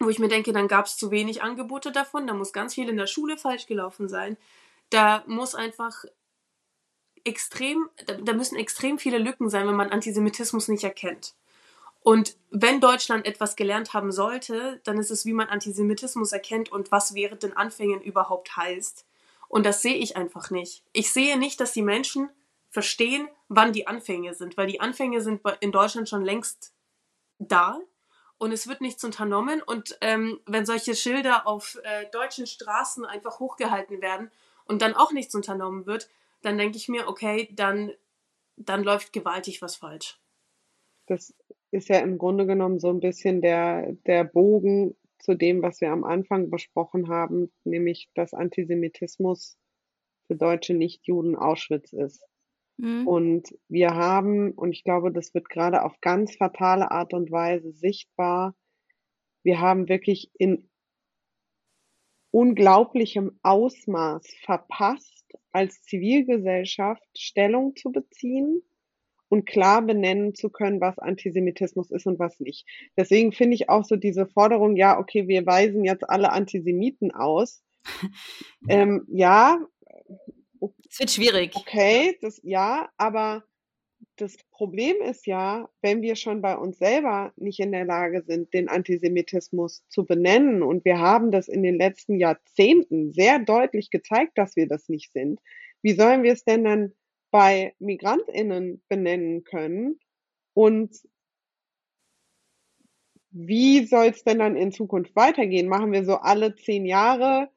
wo ich mir denke, dann gab es zu wenig Angebote davon, da muss ganz viel in der Schule falsch gelaufen sein da muss einfach extrem, da, da müssen extrem viele Lücken sein, wenn man Antisemitismus nicht erkennt. Und wenn Deutschland etwas gelernt haben sollte, dann ist es, wie man Antisemitismus erkennt und was während den Anfängen überhaupt heißt. Und das sehe ich einfach nicht. Ich sehe nicht, dass die Menschen verstehen, wann die Anfänge sind, weil die Anfänge sind in Deutschland schon längst da und es wird nichts unternommen. Und ähm, wenn solche Schilder auf äh, deutschen Straßen einfach hochgehalten werden und dann auch nichts unternommen wird, dann denke ich mir, okay, dann, dann läuft gewaltig was falsch. Das ist ja im Grunde genommen so ein bisschen der, der Bogen zu dem, was wir am Anfang besprochen haben, nämlich dass Antisemitismus für deutsche Nichtjuden Auschwitz ist. Mhm. Und wir haben, und ich glaube, das wird gerade auf ganz fatale Art und Weise sichtbar, wir haben wirklich in unglaublichem Ausmaß verpasst, als Zivilgesellschaft Stellung zu beziehen und klar benennen zu können, was Antisemitismus ist und was nicht. Deswegen finde ich auch so diese Forderung, ja, okay, wir weisen jetzt alle Antisemiten aus. [LAUGHS] ähm, ja. Es wird schwierig. Okay, das ja, aber das Problem ist ja, wenn wir schon bei uns selber nicht in der Lage sind, den Antisemitismus zu benennen, und wir haben das in den letzten Jahrzehnten sehr deutlich gezeigt, dass wir das nicht sind, wie sollen wir es denn dann bei Migrantinnen benennen können? Und wie soll es denn dann in Zukunft weitergehen? Machen wir so alle zehn Jahre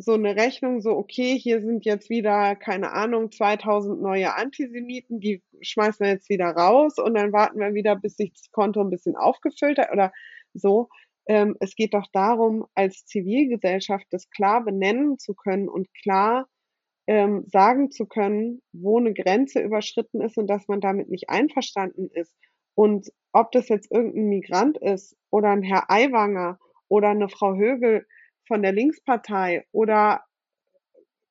so eine Rechnung, so, okay, hier sind jetzt wieder, keine Ahnung, 2000 neue Antisemiten, die schmeißen wir jetzt wieder raus und dann warten wir wieder, bis sich das Konto ein bisschen aufgefüllt hat oder so. Ähm, es geht doch darum, als Zivilgesellschaft das klar benennen zu können und klar ähm, sagen zu können, wo eine Grenze überschritten ist und dass man damit nicht einverstanden ist. Und ob das jetzt irgendein Migrant ist oder ein Herr Aiwanger oder eine Frau Högel von der Linkspartei oder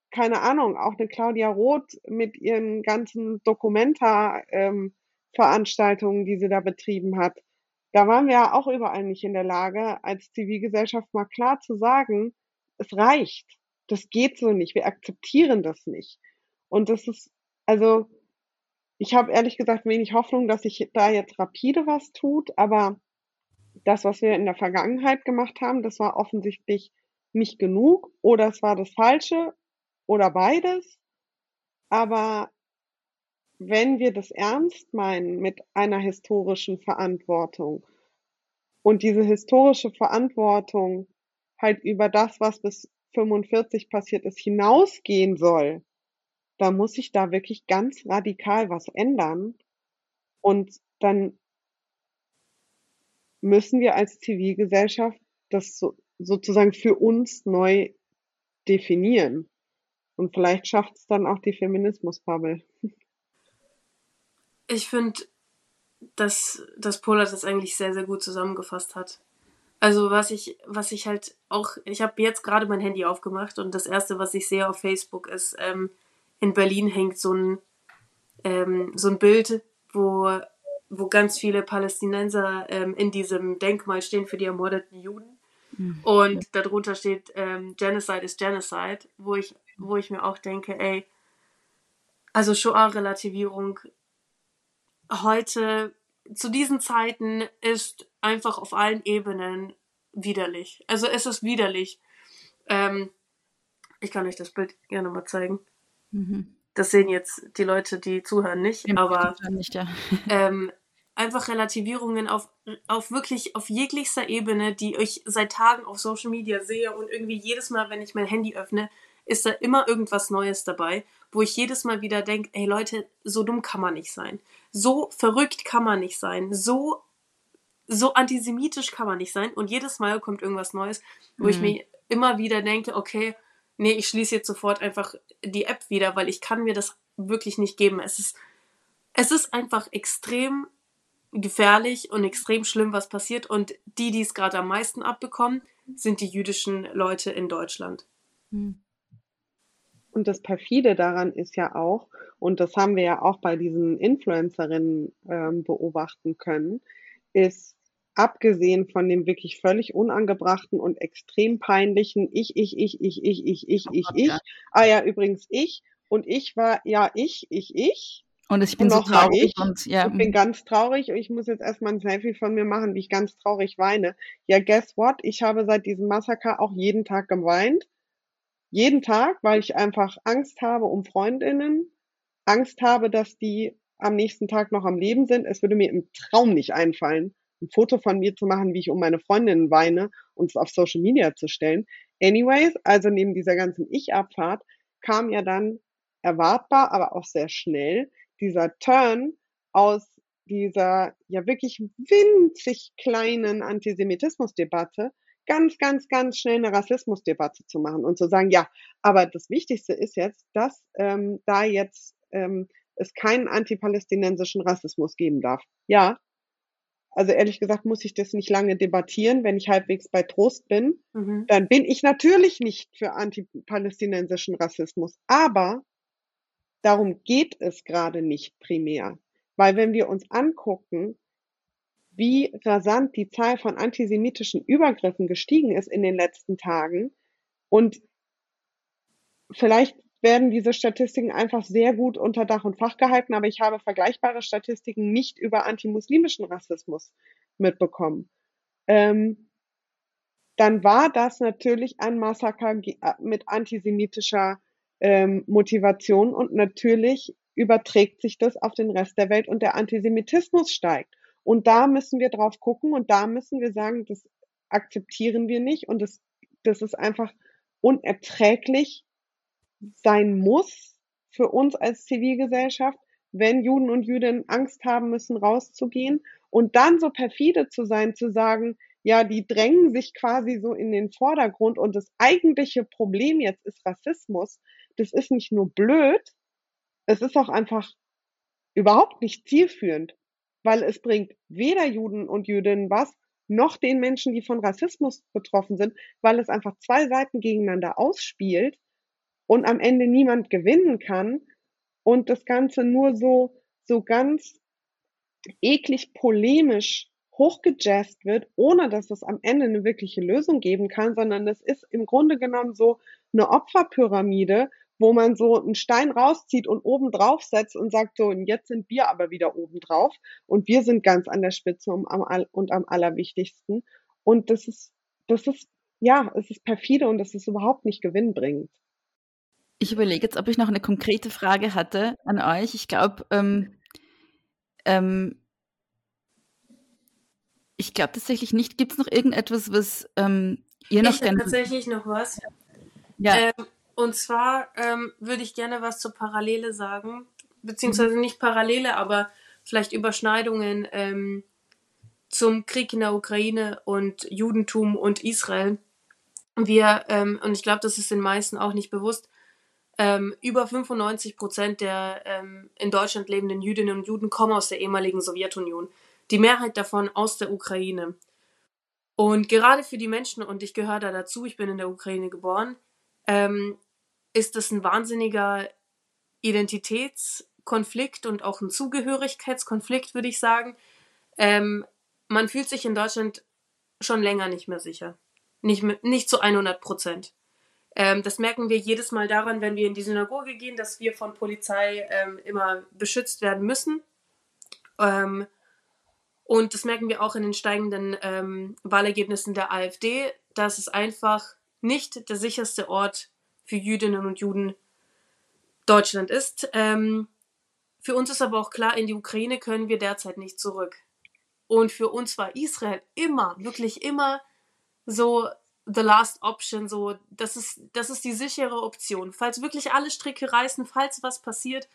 keine Ahnung, auch eine Claudia Roth mit ihren ganzen Dokumenta-Veranstaltungen, ähm, die sie da betrieben hat. Da waren wir ja auch überall nicht in der Lage, als Zivilgesellschaft mal klar zu sagen, es reicht. Das geht so nicht. Wir akzeptieren das nicht. Und das ist, also, ich habe ehrlich gesagt wenig Hoffnung, dass sich da jetzt rapide was tut, aber das, was wir in der Vergangenheit gemacht haben, das war offensichtlich nicht genug oder es war das Falsche oder beides. Aber wenn wir das ernst meinen mit einer historischen Verantwortung und diese historische Verantwortung halt über das, was bis 45 passiert ist, hinausgehen soll, dann muss sich da wirklich ganz radikal was ändern. Und dann müssen wir als Zivilgesellschaft das so, sozusagen für uns neu definieren. Und vielleicht schafft es dann auch die Feminismusbubble. Ich finde, dass, dass Pola das eigentlich sehr, sehr gut zusammengefasst hat. Also was ich, was ich halt auch, ich habe jetzt gerade mein Handy aufgemacht und das erste, was ich sehe auf Facebook ist, ähm, in Berlin hängt so ein, ähm, so ein Bild, wo, wo ganz viele Palästinenser ähm, in diesem Denkmal stehen für die ermordeten Juden. Mhm. Und darunter steht ähm, Genocide is Genocide, wo ich, wo ich mir auch denke, ey, also Shoah-Relativierung heute zu diesen Zeiten ist einfach auf allen Ebenen widerlich. Also es ist widerlich. Ähm, ich kann euch das Bild gerne mal zeigen. Mhm. Das sehen jetzt die Leute, die zuhören, nicht, ja, aber nicht, ja. [LAUGHS] ähm, einfach Relativierungen auf, auf wirklich auf jeglichster Ebene, die ich seit Tagen auf Social Media sehe und irgendwie jedes Mal, wenn ich mein Handy öffne, ist da immer irgendwas Neues dabei, wo ich jedes Mal wieder denke, hey Leute, so dumm kann man nicht sein. So verrückt kann man nicht sein. So, so antisemitisch kann man nicht sein. Und jedes Mal kommt irgendwas Neues, wo mhm. ich mir immer wieder denke, okay, nee, ich schließe jetzt sofort einfach die App wieder, weil ich kann mir das wirklich nicht geben. Es ist, es ist einfach extrem gefährlich und extrem schlimm, was passiert. Und die, die es gerade am meisten abbekommen, sind die jüdischen Leute in Deutschland. Mhm. Und das perfide daran ist ja auch, und das haben wir ja auch bei diesen Influencerinnen ähm, beobachten können, ist abgesehen von dem wirklich völlig unangebrachten und extrem peinlichen Ich, ich, ich, ich, ich, ich, ich, ich, ich. Ah ja, übrigens ich. Und ich war, ja, ich, ich, ich. Und ich bin und so traurig ich. und ja. Ich bin ganz traurig und ich muss jetzt erstmal ein Selfie von mir machen, wie ich ganz traurig weine. Ja, guess what? Ich habe seit diesem Massaker auch jeden Tag geweint jeden Tag, weil ich einfach Angst habe um Freundinnen, Angst habe, dass die am nächsten Tag noch am Leben sind. Es würde mir im Traum nicht einfallen, ein Foto von mir zu machen, wie ich um meine Freundinnen weine und es auf Social Media zu stellen. Anyways, also neben dieser ganzen Ich-Abfahrt kam ja dann erwartbar, aber auch sehr schnell dieser Turn aus dieser ja wirklich winzig kleinen Antisemitismusdebatte ganz, ganz, ganz schnell eine Rassismusdebatte zu machen und zu sagen, ja, aber das Wichtigste ist jetzt, dass ähm, da jetzt ähm, es keinen antipalästinensischen Rassismus geben darf. Ja, also ehrlich gesagt muss ich das nicht lange debattieren. Wenn ich halbwegs bei Trost bin, mhm. dann bin ich natürlich nicht für antipalästinensischen Rassismus. Aber darum geht es gerade nicht primär. Weil wenn wir uns angucken, wie rasant die Zahl von antisemitischen Übergriffen gestiegen ist in den letzten Tagen. Und vielleicht werden diese Statistiken einfach sehr gut unter Dach und Fach gehalten, aber ich habe vergleichbare Statistiken nicht über antimuslimischen Rassismus mitbekommen. Ähm, dann war das natürlich ein Massaker äh, mit antisemitischer ähm, Motivation und natürlich überträgt sich das auf den Rest der Welt und der Antisemitismus steigt. Und da müssen wir drauf gucken und da müssen wir sagen, das akzeptieren wir nicht und das, das ist einfach unerträglich sein muss für uns als Zivilgesellschaft, wenn Juden und Jüdinnen Angst haben müssen, rauszugehen und dann so perfide zu sein, zu sagen, ja, die drängen sich quasi so in den Vordergrund und das eigentliche Problem jetzt ist Rassismus. Das ist nicht nur blöd, es ist auch einfach überhaupt nicht zielführend, weil es bringt weder Juden und Jüdinnen was, noch den Menschen, die von Rassismus betroffen sind, weil es einfach zwei Seiten gegeneinander ausspielt und am Ende niemand gewinnen kann und das Ganze nur so, so ganz eklig polemisch hochgejazzt wird, ohne dass es am Ende eine wirkliche Lösung geben kann, sondern es ist im Grunde genommen so eine Opferpyramide, wo man so einen Stein rauszieht und oben drauf setzt und sagt so, und jetzt sind wir aber wieder oben drauf und wir sind ganz an der Spitze und am, und am allerwichtigsten. Und das ist, das ist, ja, es ist perfide und es ist überhaupt nicht gewinnbringend. Ich überlege jetzt, ob ich noch eine konkrete Frage hatte an euch. Ich glaube, ähm, ähm, ich glaube tatsächlich nicht. Gibt es noch irgendetwas, was ähm, ihr noch ich gerne... tatsächlich noch was. Ja. Ähm, und zwar ähm, würde ich gerne was zur Parallele sagen, beziehungsweise mhm. nicht Parallele, aber vielleicht Überschneidungen ähm, zum Krieg in der Ukraine und Judentum und Israel. Wir, ähm, und ich glaube, das ist den meisten auch nicht bewusst, ähm, über 95 Prozent der ähm, in Deutschland lebenden Jüdinnen und Juden kommen aus der ehemaligen Sowjetunion. Die Mehrheit davon aus der Ukraine. Und gerade für die Menschen, und ich gehöre da dazu, ich bin in der Ukraine geboren, ähm, ist es ein wahnsinniger Identitätskonflikt und auch ein Zugehörigkeitskonflikt, würde ich sagen. Ähm, man fühlt sich in Deutschland schon länger nicht mehr sicher. Nicht, nicht zu 100 Prozent. Ähm, das merken wir jedes Mal daran, wenn wir in die Synagoge gehen, dass wir von Polizei ähm, immer beschützt werden müssen. Ähm, und das merken wir auch in den steigenden ähm, Wahlergebnissen der AfD, dass es einfach nicht der sicherste Ort für Jüdinnen und Juden Deutschland ist. Ähm, für uns ist aber auch klar, in die Ukraine können wir derzeit nicht zurück. Und für uns war Israel immer, wirklich immer so the last option, so, das ist, das ist die sichere Option. Falls wirklich alle Stricke reißen, falls was passiert,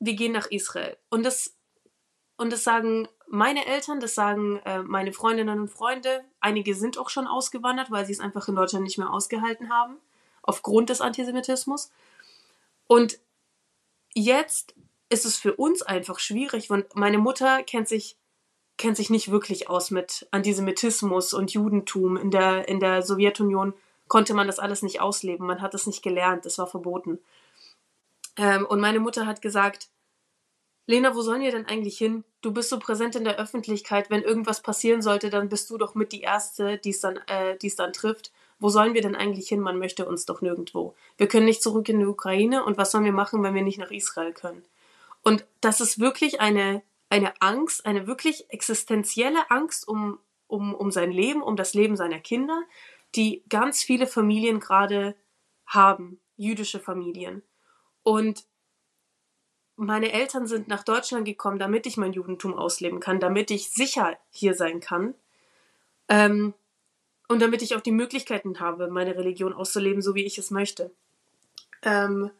wir gehen nach Israel. Und das, und das sagen meine Eltern, das sagen äh, meine Freundinnen und Freunde. Einige sind auch schon ausgewandert, weil sie es einfach in Deutschland nicht mehr ausgehalten haben, aufgrund des Antisemitismus. Und jetzt ist es für uns einfach schwierig, weil meine Mutter kennt sich kennt sich nicht wirklich aus mit Antisemitismus und Judentum. In der, in der Sowjetunion konnte man das alles nicht ausleben. Man hat es nicht gelernt. Das war verboten. Ähm, und meine Mutter hat gesagt, Lena, wo sollen wir denn eigentlich hin? Du bist so präsent in der Öffentlichkeit. Wenn irgendwas passieren sollte, dann bist du doch mit die Erste, die es äh, es dann trifft. Wo sollen wir denn eigentlich hin? Man möchte uns doch nirgendwo. Wir können nicht zurück in die Ukraine. Und was sollen wir machen, wenn wir nicht nach Israel können? Und das ist wirklich eine eine Angst, eine wirklich existenzielle Angst um, um, um sein Leben, um das Leben seiner Kinder, die ganz viele Familien gerade haben, jüdische Familien. Und meine Eltern sind nach Deutschland gekommen, damit ich mein Judentum ausleben kann, damit ich sicher hier sein kann ähm, und damit ich auch die Möglichkeiten habe, meine Religion auszuleben, so wie ich es möchte. Ähm,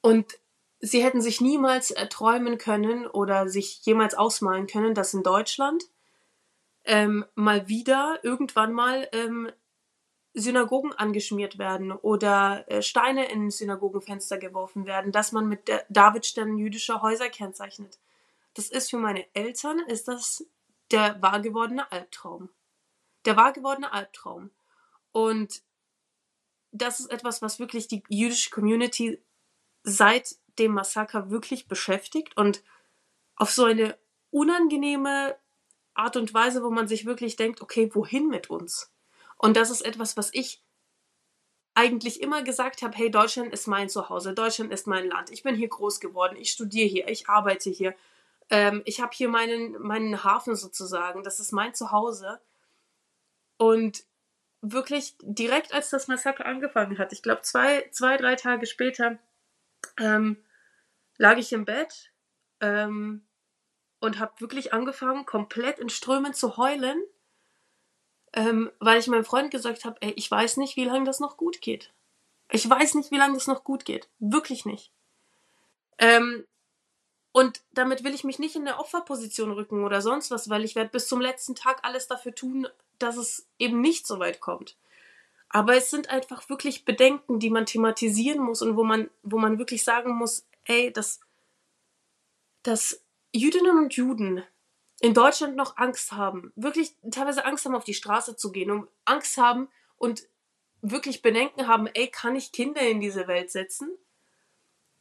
und sie hätten sich niemals erträumen können oder sich jemals ausmalen können, dass in Deutschland ähm, mal wieder irgendwann mal ähm, Synagogen angeschmiert werden oder äh, Steine in Synagogenfenster geworfen werden, dass man mit Davidsternen jüdische Häuser kennzeichnet. Das ist für meine Eltern ist das der wahr gewordene Albtraum. Der wahr gewordene Albtraum. Und das ist etwas, was wirklich die jüdische Community seit dem Massaker wirklich beschäftigt und auf so eine unangenehme Art und Weise, wo man sich wirklich denkt, okay, wohin mit uns? Und das ist etwas, was ich eigentlich immer gesagt habe, hey, Deutschland ist mein Zuhause, Deutschland ist mein Land, ich bin hier groß geworden, ich studiere hier, ich arbeite hier, ähm, ich habe hier meinen, meinen Hafen sozusagen, das ist mein Zuhause. Und wirklich direkt als das Massaker angefangen hat, ich glaube zwei, zwei, drei Tage später, ähm, lag ich im Bett ähm, und habe wirklich angefangen, komplett in Strömen zu heulen, ähm, weil ich meinem Freund gesagt habe, ey, ich weiß nicht, wie lange das noch gut geht. Ich weiß nicht, wie lange das noch gut geht. Wirklich nicht. Ähm, und damit will ich mich nicht in eine Opferposition rücken oder sonst was, weil ich werde bis zum letzten Tag alles dafür tun, dass es eben nicht so weit kommt. Aber es sind einfach wirklich Bedenken, die man thematisieren muss und wo man, wo man wirklich sagen muss, ey, dass, dass Jüdinnen und Juden in Deutschland noch Angst haben, wirklich teilweise Angst haben, auf die Straße zu gehen, um Angst haben und wirklich Bedenken haben, ey, kann ich Kinder in diese Welt setzen?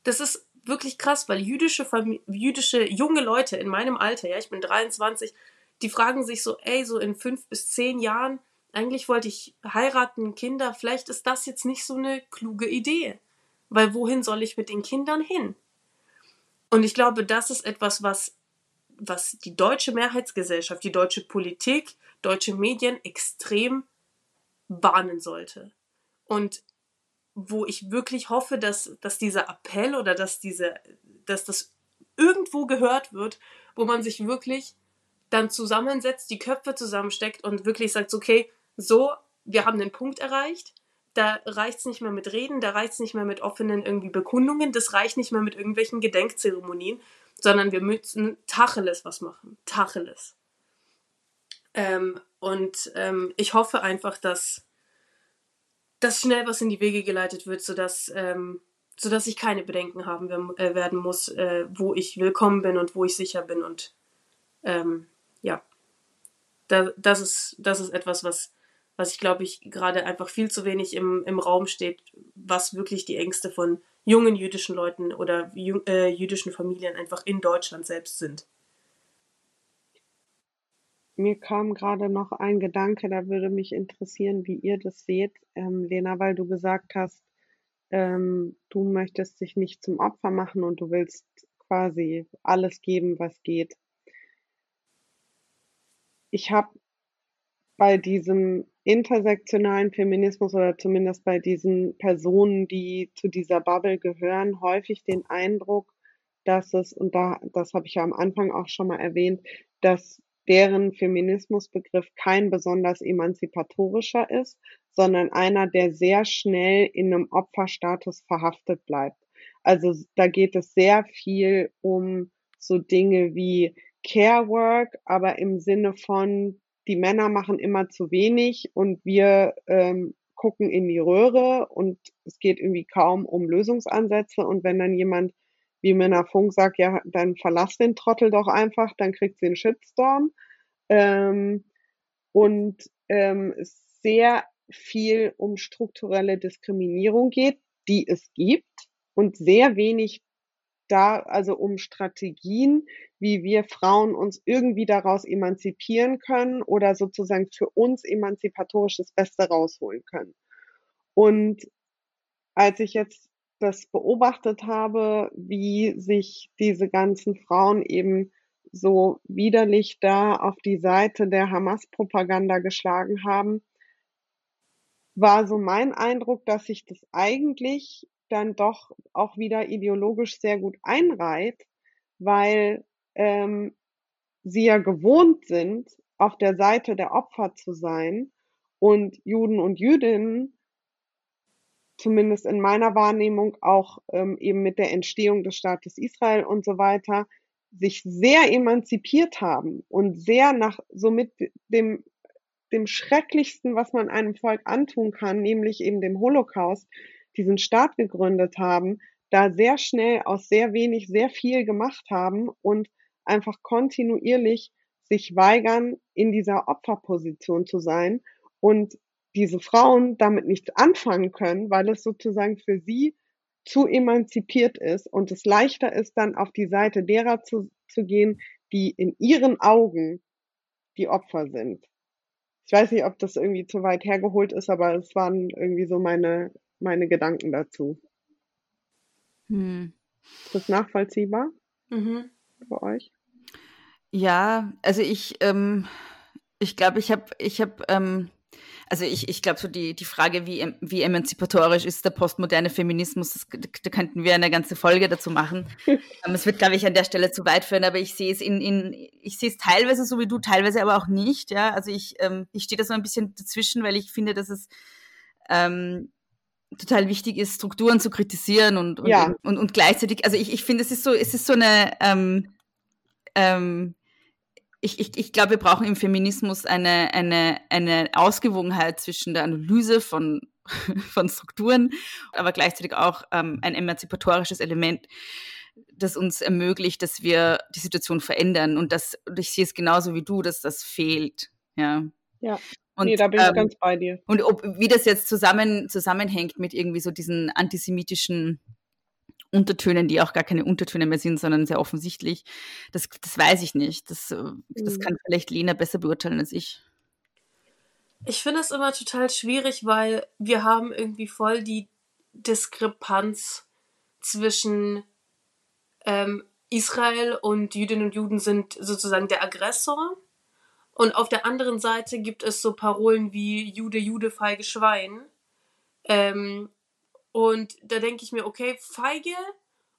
Das ist wirklich krass, weil jüdische, jüdische junge Leute in meinem Alter, ja, ich bin 23, die fragen sich so, ey, so in fünf bis zehn Jahren, eigentlich wollte ich heiraten, Kinder, vielleicht ist das jetzt nicht so eine kluge Idee. Weil wohin soll ich mit den Kindern hin? Und ich glaube, das ist etwas, was, was die deutsche Mehrheitsgesellschaft, die deutsche Politik, deutsche Medien extrem warnen sollte. Und wo ich wirklich hoffe, dass, dass dieser Appell oder dass diese, dass das irgendwo gehört wird, wo man sich wirklich dann zusammensetzt, die Köpfe zusammensteckt und wirklich sagt, okay, so, wir haben den Punkt erreicht, da reicht es nicht mehr mit Reden, da reicht es nicht mehr mit offenen irgendwie Bekundungen, das reicht nicht mehr mit irgendwelchen Gedenkzeremonien, sondern wir müssen Tacheles was machen. Tacheles. Ähm, und ähm, ich hoffe einfach, dass, dass schnell was in die Wege geleitet wird, sodass, ähm, sodass ich keine Bedenken haben äh, werden muss, äh, wo ich willkommen bin und wo ich sicher bin. Und ähm, ja, da, das, ist, das ist etwas, was, was ich glaube ich gerade einfach viel zu wenig im, im Raum steht, was wirklich die Ängste von jungen jüdischen Leuten oder jü äh, jüdischen Familien einfach in Deutschland selbst sind. Mir kam gerade noch ein Gedanke, da würde mich interessieren, wie ihr das seht, ähm, Lena, weil du gesagt hast, ähm, du möchtest dich nicht zum Opfer machen und du willst quasi alles geben, was geht. Ich habe bei diesem intersektionalen Feminismus oder zumindest bei diesen Personen, die zu dieser Bubble gehören, häufig den Eindruck, dass es, und da, das habe ich ja am Anfang auch schon mal erwähnt, dass deren Feminismusbegriff kein besonders emanzipatorischer ist, sondern einer, der sehr schnell in einem Opferstatus verhaftet bleibt. Also da geht es sehr viel um so Dinge wie Care Work, aber im Sinne von, die Männer machen immer zu wenig und wir ähm, gucken in die Röhre und es geht irgendwie kaum um Lösungsansätze. Und wenn dann jemand wie Männer Funk sagt, ja, dann verlass den Trottel doch einfach, dann kriegt sie einen Shitstorm. Ähm, und ähm, sehr viel um strukturelle Diskriminierung geht, die es gibt und sehr wenig da, also um Strategien, wie wir Frauen uns irgendwie daraus emanzipieren können oder sozusagen für uns emanzipatorisch das Beste rausholen können. Und als ich jetzt das beobachtet habe, wie sich diese ganzen Frauen eben so widerlich da auf die Seite der Hamas-Propaganda geschlagen haben, war so mein Eindruck, dass sich das eigentlich dann doch auch wieder ideologisch sehr gut einreiht, weil ähm, sie ja gewohnt sind, auf der Seite der Opfer zu sein und Juden und Jüdinnen zumindest in meiner Wahrnehmung auch ähm, eben mit der Entstehung des Staates Israel und so weiter, sich sehr emanzipiert haben und sehr nach somit dem, dem Schrecklichsten, was man einem Volk antun kann, nämlich eben dem Holocaust, diesen Staat gegründet haben, da sehr schnell aus sehr wenig sehr viel gemacht haben und einfach kontinuierlich sich weigern, in dieser Opferposition zu sein und diese Frauen damit nichts anfangen können, weil es sozusagen für sie zu emanzipiert ist und es leichter ist, dann auf die Seite derer zu, zu gehen, die in ihren Augen die Opfer sind. Ich weiß nicht, ob das irgendwie zu weit hergeholt ist, aber es waren irgendwie so meine, meine Gedanken dazu. Hm. Ist das nachvollziehbar mhm. für euch? Ja, also ich, ähm, ich glaube, ich habe ich hab, ähm, Also ich, ich glaube so die, die Frage, wie, wie emanzipatorisch ist der postmoderne Feminismus, das, da könnten wir eine ganze Folge dazu machen. [LAUGHS] Ähm, es wird, glaube ich, an der Stelle zu weit führen, aber ich sehe es in, in ich sehe es teilweise so wie du, teilweise aber auch nicht. Ja, also ich, ähm, ich stehe da so ein bisschen dazwischen, weil ich finde, dass es ähm, total wichtig ist, Strukturen zu kritisieren und, und, ja. und, und, gleichzeitig, also ich, ich finde, es ist so, es ist so eine ähm, ähm, ich, ich, ich glaube, wir brauchen im Feminismus eine, eine, eine Ausgewogenheit zwischen der Analyse von, [LAUGHS] von Strukturen, aber gleichzeitig auch ähm, ein emanzipatorisches Element, das uns ermöglicht, dass wir die Situation verändern. Und, das, und ich sehe es genauso wie du, dass das fehlt. Ja. Ja. Und, nee, da bin ich ähm, ganz bei dir. Und ob, wie das jetzt zusammen, zusammenhängt mit irgendwie so diesen antisemitischen Untertönen, die auch gar keine Untertöne mehr sind, sondern sehr offensichtlich. Das, das weiß ich nicht. Das, äh, das mhm. kann vielleicht Lena besser beurteilen als ich. Ich finde es immer total schwierig, weil wir haben irgendwie voll die Diskrepanz zwischen ähm, Israel und Jüdinnen und Juden sind sozusagen der Aggressor. Und auf der anderen Seite gibt es so Parolen wie Jude, Jude, feige Schwein. Ähm, und da denke ich mir, okay, feige,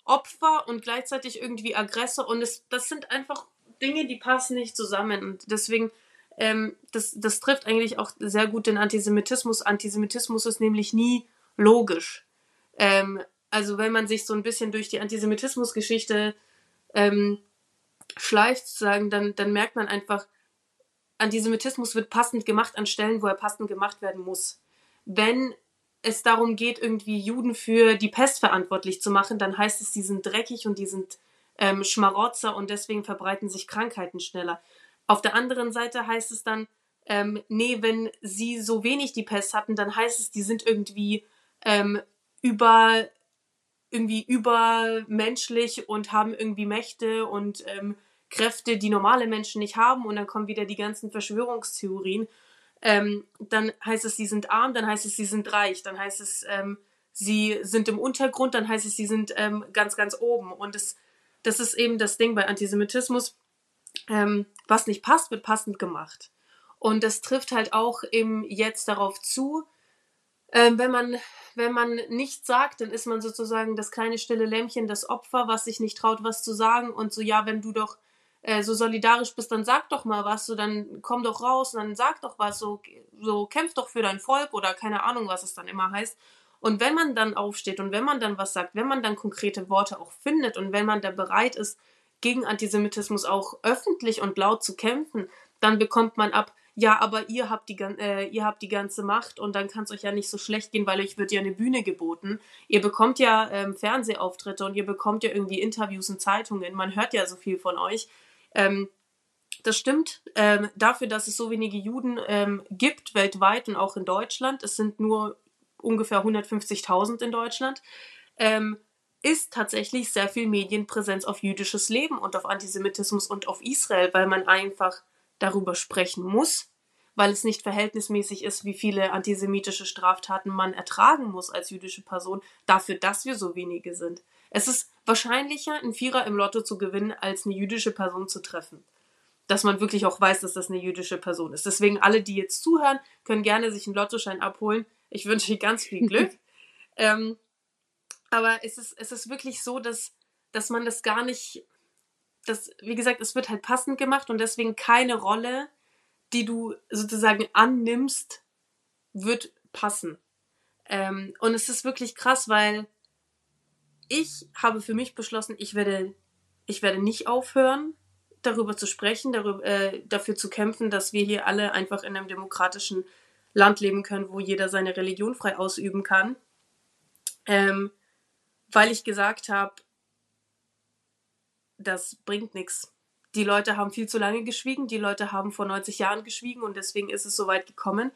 Opfer und gleichzeitig irgendwie Aggressor. Und es, das sind einfach Dinge, die passen nicht zusammen. Und deswegen, ähm, das, das trifft eigentlich auch sehr gut den Antisemitismus. Antisemitismus ist nämlich nie logisch. Ähm, also wenn man sich so ein bisschen durch die Antisemitismusgeschichte ähm, schleift, sozusagen, dann, dann merkt man einfach, Antisemitismus wird passend gemacht an Stellen, wo er passend gemacht werden muss. Wenn es darum geht, irgendwie Juden für die Pest verantwortlich zu machen, dann heißt es, die sind dreckig und die sind ähm, Schmarotzer und deswegen verbreiten sich Krankheiten schneller. Auf der anderen Seite heißt es dann, ähm, nee, wenn sie so wenig die Pest hatten, dann heißt es, die sind irgendwie ähm, über irgendwie übermenschlich und haben irgendwie Mächte und ähm, Kräfte, die normale Menschen nicht haben und dann kommen wieder die ganzen Verschwörungstheorien ähm, dann heißt es, sie sind arm, dann heißt es, sie sind reich, dann heißt es, ähm, sie sind im Untergrund, dann heißt es, sie sind ähm, ganz, ganz oben. Und das, das ist eben das Ding bei Antisemitismus. Ähm, was nicht passt, wird passend gemacht. Und das trifft halt auch eben jetzt darauf zu, ähm, wenn man wenn man nichts sagt, dann ist man sozusagen das kleine stille Lämmchen, das Opfer, was sich nicht traut, was zu sagen und so, ja, wenn du doch äh, so solidarisch bist, dann sag doch mal was, so dann komm doch raus dann sag doch was, so, so kämpf doch für dein Volk oder keine Ahnung, was es dann immer heißt. Und wenn man dann aufsteht und wenn man dann was sagt, wenn man dann konkrete Worte auch findet und wenn man da bereit ist, gegen Antisemitismus auch öffentlich und laut zu kämpfen, dann bekommt man ab, ja, aber ihr habt die, äh, ihr habt die ganze Macht und dann kann es euch ja nicht so schlecht gehen, weil euch wird ja eine Bühne geboten. Ihr bekommt ja ähm, Fernsehauftritte und ihr bekommt ja irgendwie Interviews in Zeitungen. Man hört ja so viel von euch. Ähm, das stimmt. Ähm, dafür, dass es so wenige Juden ähm, gibt weltweit und auch in Deutschland, es sind nur ungefähr 150.000 in Deutschland, ähm, ist tatsächlich sehr viel Medienpräsenz auf jüdisches Leben und auf Antisemitismus und auf Israel, weil man einfach darüber sprechen muss, weil es nicht verhältnismäßig ist, wie viele antisemitische Straftaten man ertragen muss als jüdische Person, dafür, dass wir so wenige sind. Es ist wahrscheinlicher, einen Vierer im Lotto zu gewinnen, als eine jüdische Person zu treffen. Dass man wirklich auch weiß, dass das eine jüdische Person ist. Deswegen alle, die jetzt zuhören, können gerne sich einen Lottoschein abholen. Ich wünsche euch ganz viel Glück. [LAUGHS] ähm, aber es ist, es ist wirklich so, dass, dass man das gar nicht, das, wie gesagt, es wird halt passend gemacht und deswegen keine Rolle, die du sozusagen annimmst, wird passen. Ähm, und es ist wirklich krass, weil ich habe für mich beschlossen, ich werde, ich werde nicht aufhören, darüber zu sprechen, darüber, äh, dafür zu kämpfen, dass wir hier alle einfach in einem demokratischen Land leben können, wo jeder seine Religion frei ausüben kann. Ähm, weil ich gesagt habe, das bringt nichts. Die Leute haben viel zu lange geschwiegen, die Leute haben vor 90 Jahren geschwiegen und deswegen ist es so weit gekommen.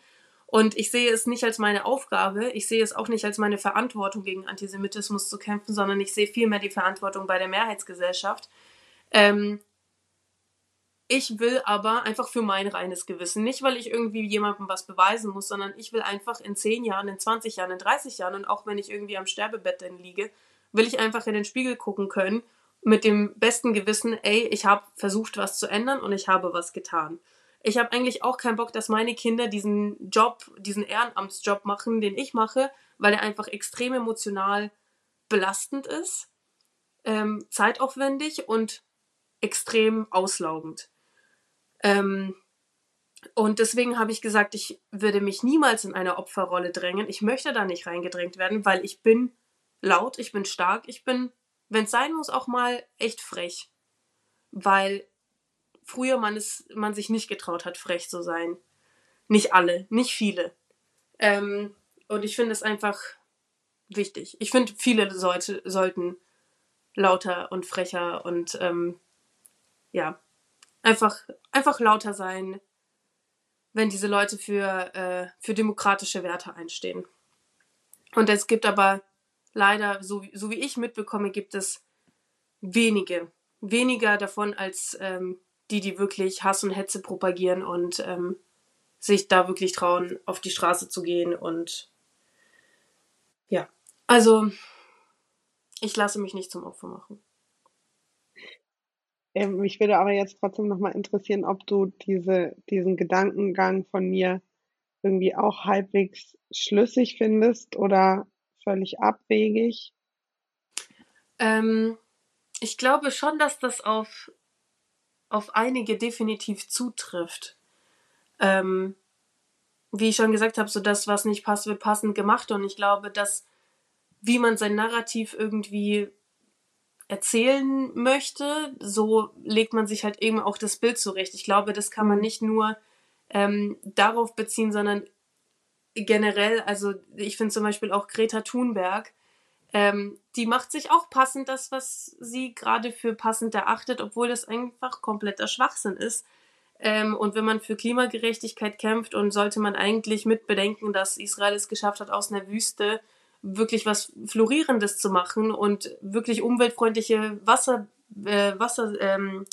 Und ich sehe es nicht als meine Aufgabe, ich sehe es auch nicht als meine Verantwortung, gegen Antisemitismus zu kämpfen, sondern ich sehe vielmehr die Verantwortung bei der Mehrheitsgesellschaft. Ähm, ich will aber einfach für mein reines Gewissen, nicht weil ich irgendwie jemandem was beweisen muss, sondern ich will einfach in 10 Jahren, in 20 Jahren, in 30 Jahren und auch wenn ich irgendwie am Sterbebett dann liege, will ich einfach in den Spiegel gucken können mit dem besten Gewissen, ey, ich habe versucht, was zu ändern und ich habe was getan. Ich habe eigentlich auch keinen Bock, dass meine Kinder diesen Job, diesen Ehrenamtsjob machen, den ich mache, weil er einfach extrem emotional belastend ist, ähm, zeitaufwendig und extrem auslaugend. Ähm, und deswegen habe ich gesagt, ich würde mich niemals in eine Opferrolle drängen. Ich möchte da nicht reingedrängt werden, weil ich bin laut, ich bin stark, ich bin, wenn es sein muss, auch mal echt frech. Weil früher man es, man sich nicht getraut hat, frech zu sein. Nicht alle, nicht viele. Ähm, und ich finde es einfach wichtig. Ich finde, viele sollte, sollten lauter und frecher und ähm, ja, einfach, einfach lauter sein, wenn diese Leute für, äh, für demokratische Werte einstehen. Und es gibt aber leider, so, so wie ich mitbekomme, gibt es wenige, weniger davon als ähm, die, die wirklich Hass und Hetze propagieren und ähm, sich da wirklich trauen, auf die Straße zu gehen. Und ja, also ich lasse mich nicht zum Opfer machen. Ähm, mich würde aber jetzt trotzdem nochmal interessieren, ob du diese, diesen Gedankengang von mir irgendwie auch halbwegs schlüssig findest oder völlig abwegig. Ähm, ich glaube schon, dass das auf, auf einige definitiv zutrifft. Ähm, wie ich schon gesagt habe, so das, was nicht passt, wird passend gemacht. Und ich glaube, dass wie man sein Narrativ irgendwie erzählen möchte, so legt man sich halt eben auch das Bild zurecht. Ich glaube, das kann man mhm. nicht nur ähm, darauf beziehen, sondern generell, also ich finde zum Beispiel auch Greta Thunberg, ähm, die macht sich auch passend das, was sie gerade für passend erachtet, obwohl das einfach kompletter Schwachsinn ist. Ähm, und wenn man für Klimagerechtigkeit kämpft und sollte man eigentlich mit bedenken, dass Israel es geschafft hat, aus einer Wüste wirklich was Florierendes zu machen und wirklich umweltfreundliche Wasser, äh, Wasser, ähm,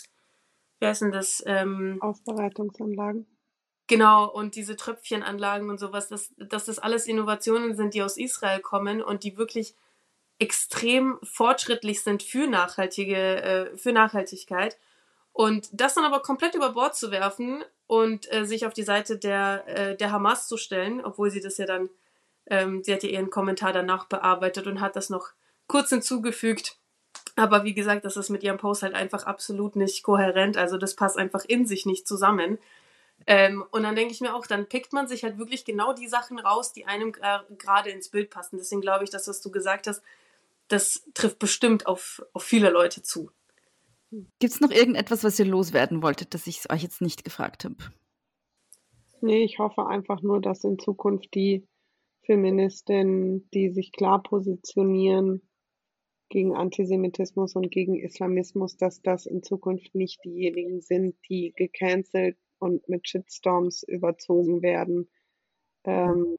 wie heißt denn das? Ähm, Aufbereitungsanlagen. Genau, und diese Tröpfchenanlagen und sowas, dass, dass das alles Innovationen sind, die aus Israel kommen und die wirklich extrem fortschrittlich sind für nachhaltige, äh, für Nachhaltigkeit. Und das dann aber komplett über Bord zu werfen und äh, sich auf die Seite der, äh, der Hamas zu stellen, obwohl sie das ja dann ähm, sie hat ja ihren Kommentar danach bearbeitet und hat das noch kurz hinzugefügt. Aber wie gesagt, das ist mit ihrem Post halt einfach absolut nicht kohärent. Also das passt einfach in sich nicht zusammen. Ähm, und dann denke ich mir auch, dann pickt man sich halt wirklich genau die Sachen raus, die einem gerade ins Bild passen. Deswegen glaube ich, das, was du gesagt hast, das trifft bestimmt auf, auf viele Leute zu. Gibt es noch irgendetwas, was ihr loswerden wolltet, das ich euch jetzt nicht gefragt habe? Nee, ich hoffe einfach nur, dass in Zukunft die Feministinnen, die sich klar positionieren gegen Antisemitismus und gegen Islamismus, dass das in Zukunft nicht diejenigen sind, die gecancelt und mit Shitstorms überzogen werden, ähm,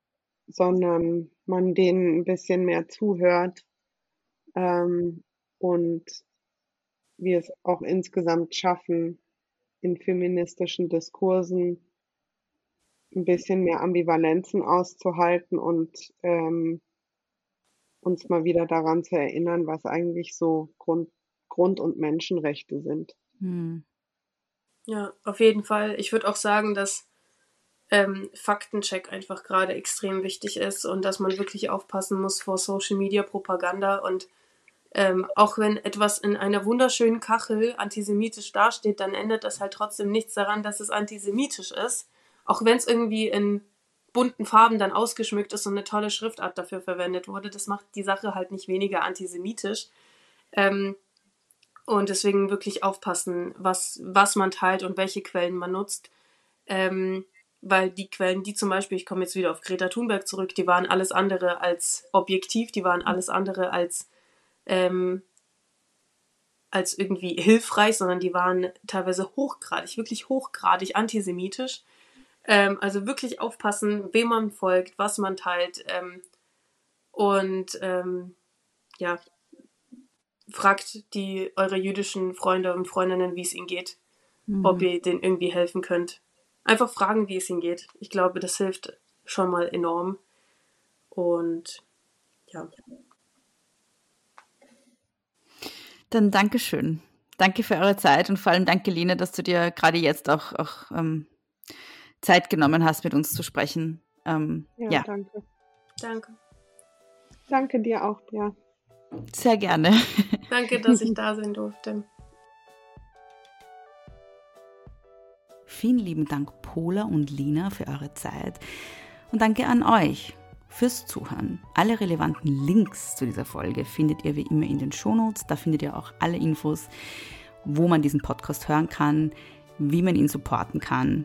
sondern man denen ein bisschen mehr zuhört ähm, und wir es auch insgesamt schaffen, in feministischen Diskursen ein bisschen mehr Ambivalenzen auszuhalten und ähm, uns mal wieder daran zu erinnern, was eigentlich so Grund, Grund- und Menschenrechte sind. Hm. Ja, auf jeden Fall. Ich würde auch sagen, dass ähm, Faktencheck einfach gerade extrem wichtig ist und dass man wirklich aufpassen muss vor Social Media Propaganda und ähm, auch wenn etwas in einer wunderschönen Kachel antisemitisch dasteht, dann ändert das halt trotzdem nichts daran, dass es antisemitisch ist auch wenn es irgendwie in bunten Farben dann ausgeschmückt ist und eine tolle Schriftart dafür verwendet wurde, das macht die Sache halt nicht weniger antisemitisch. Ähm, und deswegen wirklich aufpassen, was, was man teilt und welche Quellen man nutzt. Ähm, weil die Quellen, die zum Beispiel, ich komme jetzt wieder auf Greta Thunberg zurück, die waren alles andere als objektiv, die waren alles andere als, ähm, als irgendwie hilfreich, sondern die waren teilweise hochgradig, wirklich hochgradig antisemitisch. Ähm, also wirklich aufpassen, wem man folgt, was man teilt. Ähm, und ähm, ja, fragt die eure jüdischen Freunde und Freundinnen, wie es ihnen geht, mhm. ob ihr denen irgendwie helfen könnt. Einfach fragen, wie es ihnen geht. Ich glaube, das hilft schon mal enorm. Und ja. Dann Dankeschön. Danke für eure Zeit und vor allem danke, Lina, dass du dir gerade jetzt auch, auch ähm, Zeit genommen hast, mit uns zu sprechen. Ähm, Ja, ja, danke. Danke. Danke dir auch, Bea. sehr gerne. [LAUGHS] Danke, dass ich da sein durfte. Vielen lieben Dank, Pola und Lina, für eure Zeit. Und danke an euch fürs Zuhören. Alle relevanten Links zu dieser Folge findet ihr wie immer in den Shownotes. Da findet ihr auch alle Infos, wo man diesen Podcast hören kann, wie man ihn supporten kann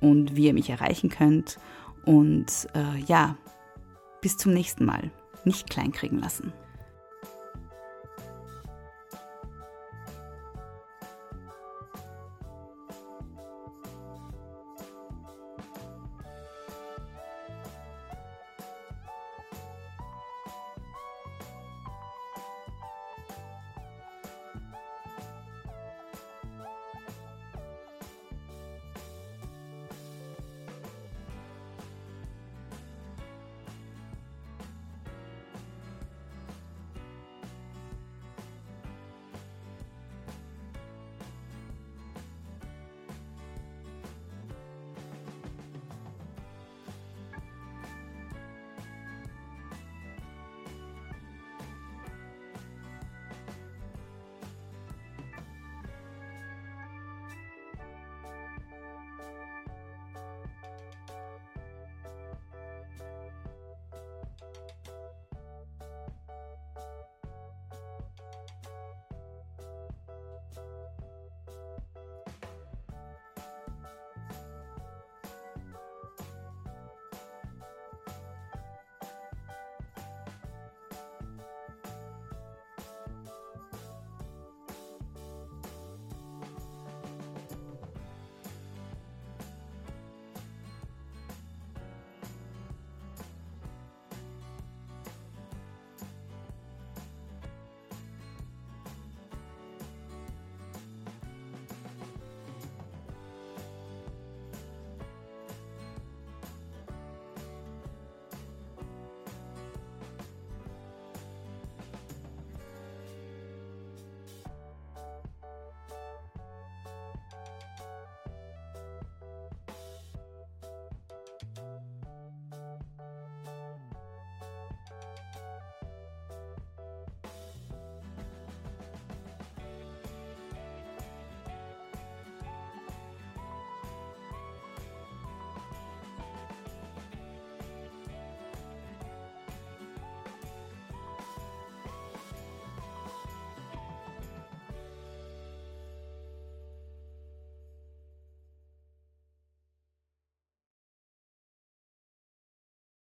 und wie ihr mich erreichen könnt. Und äh, ja, bis zum nächsten Mal. Nicht kleinkriegen lassen.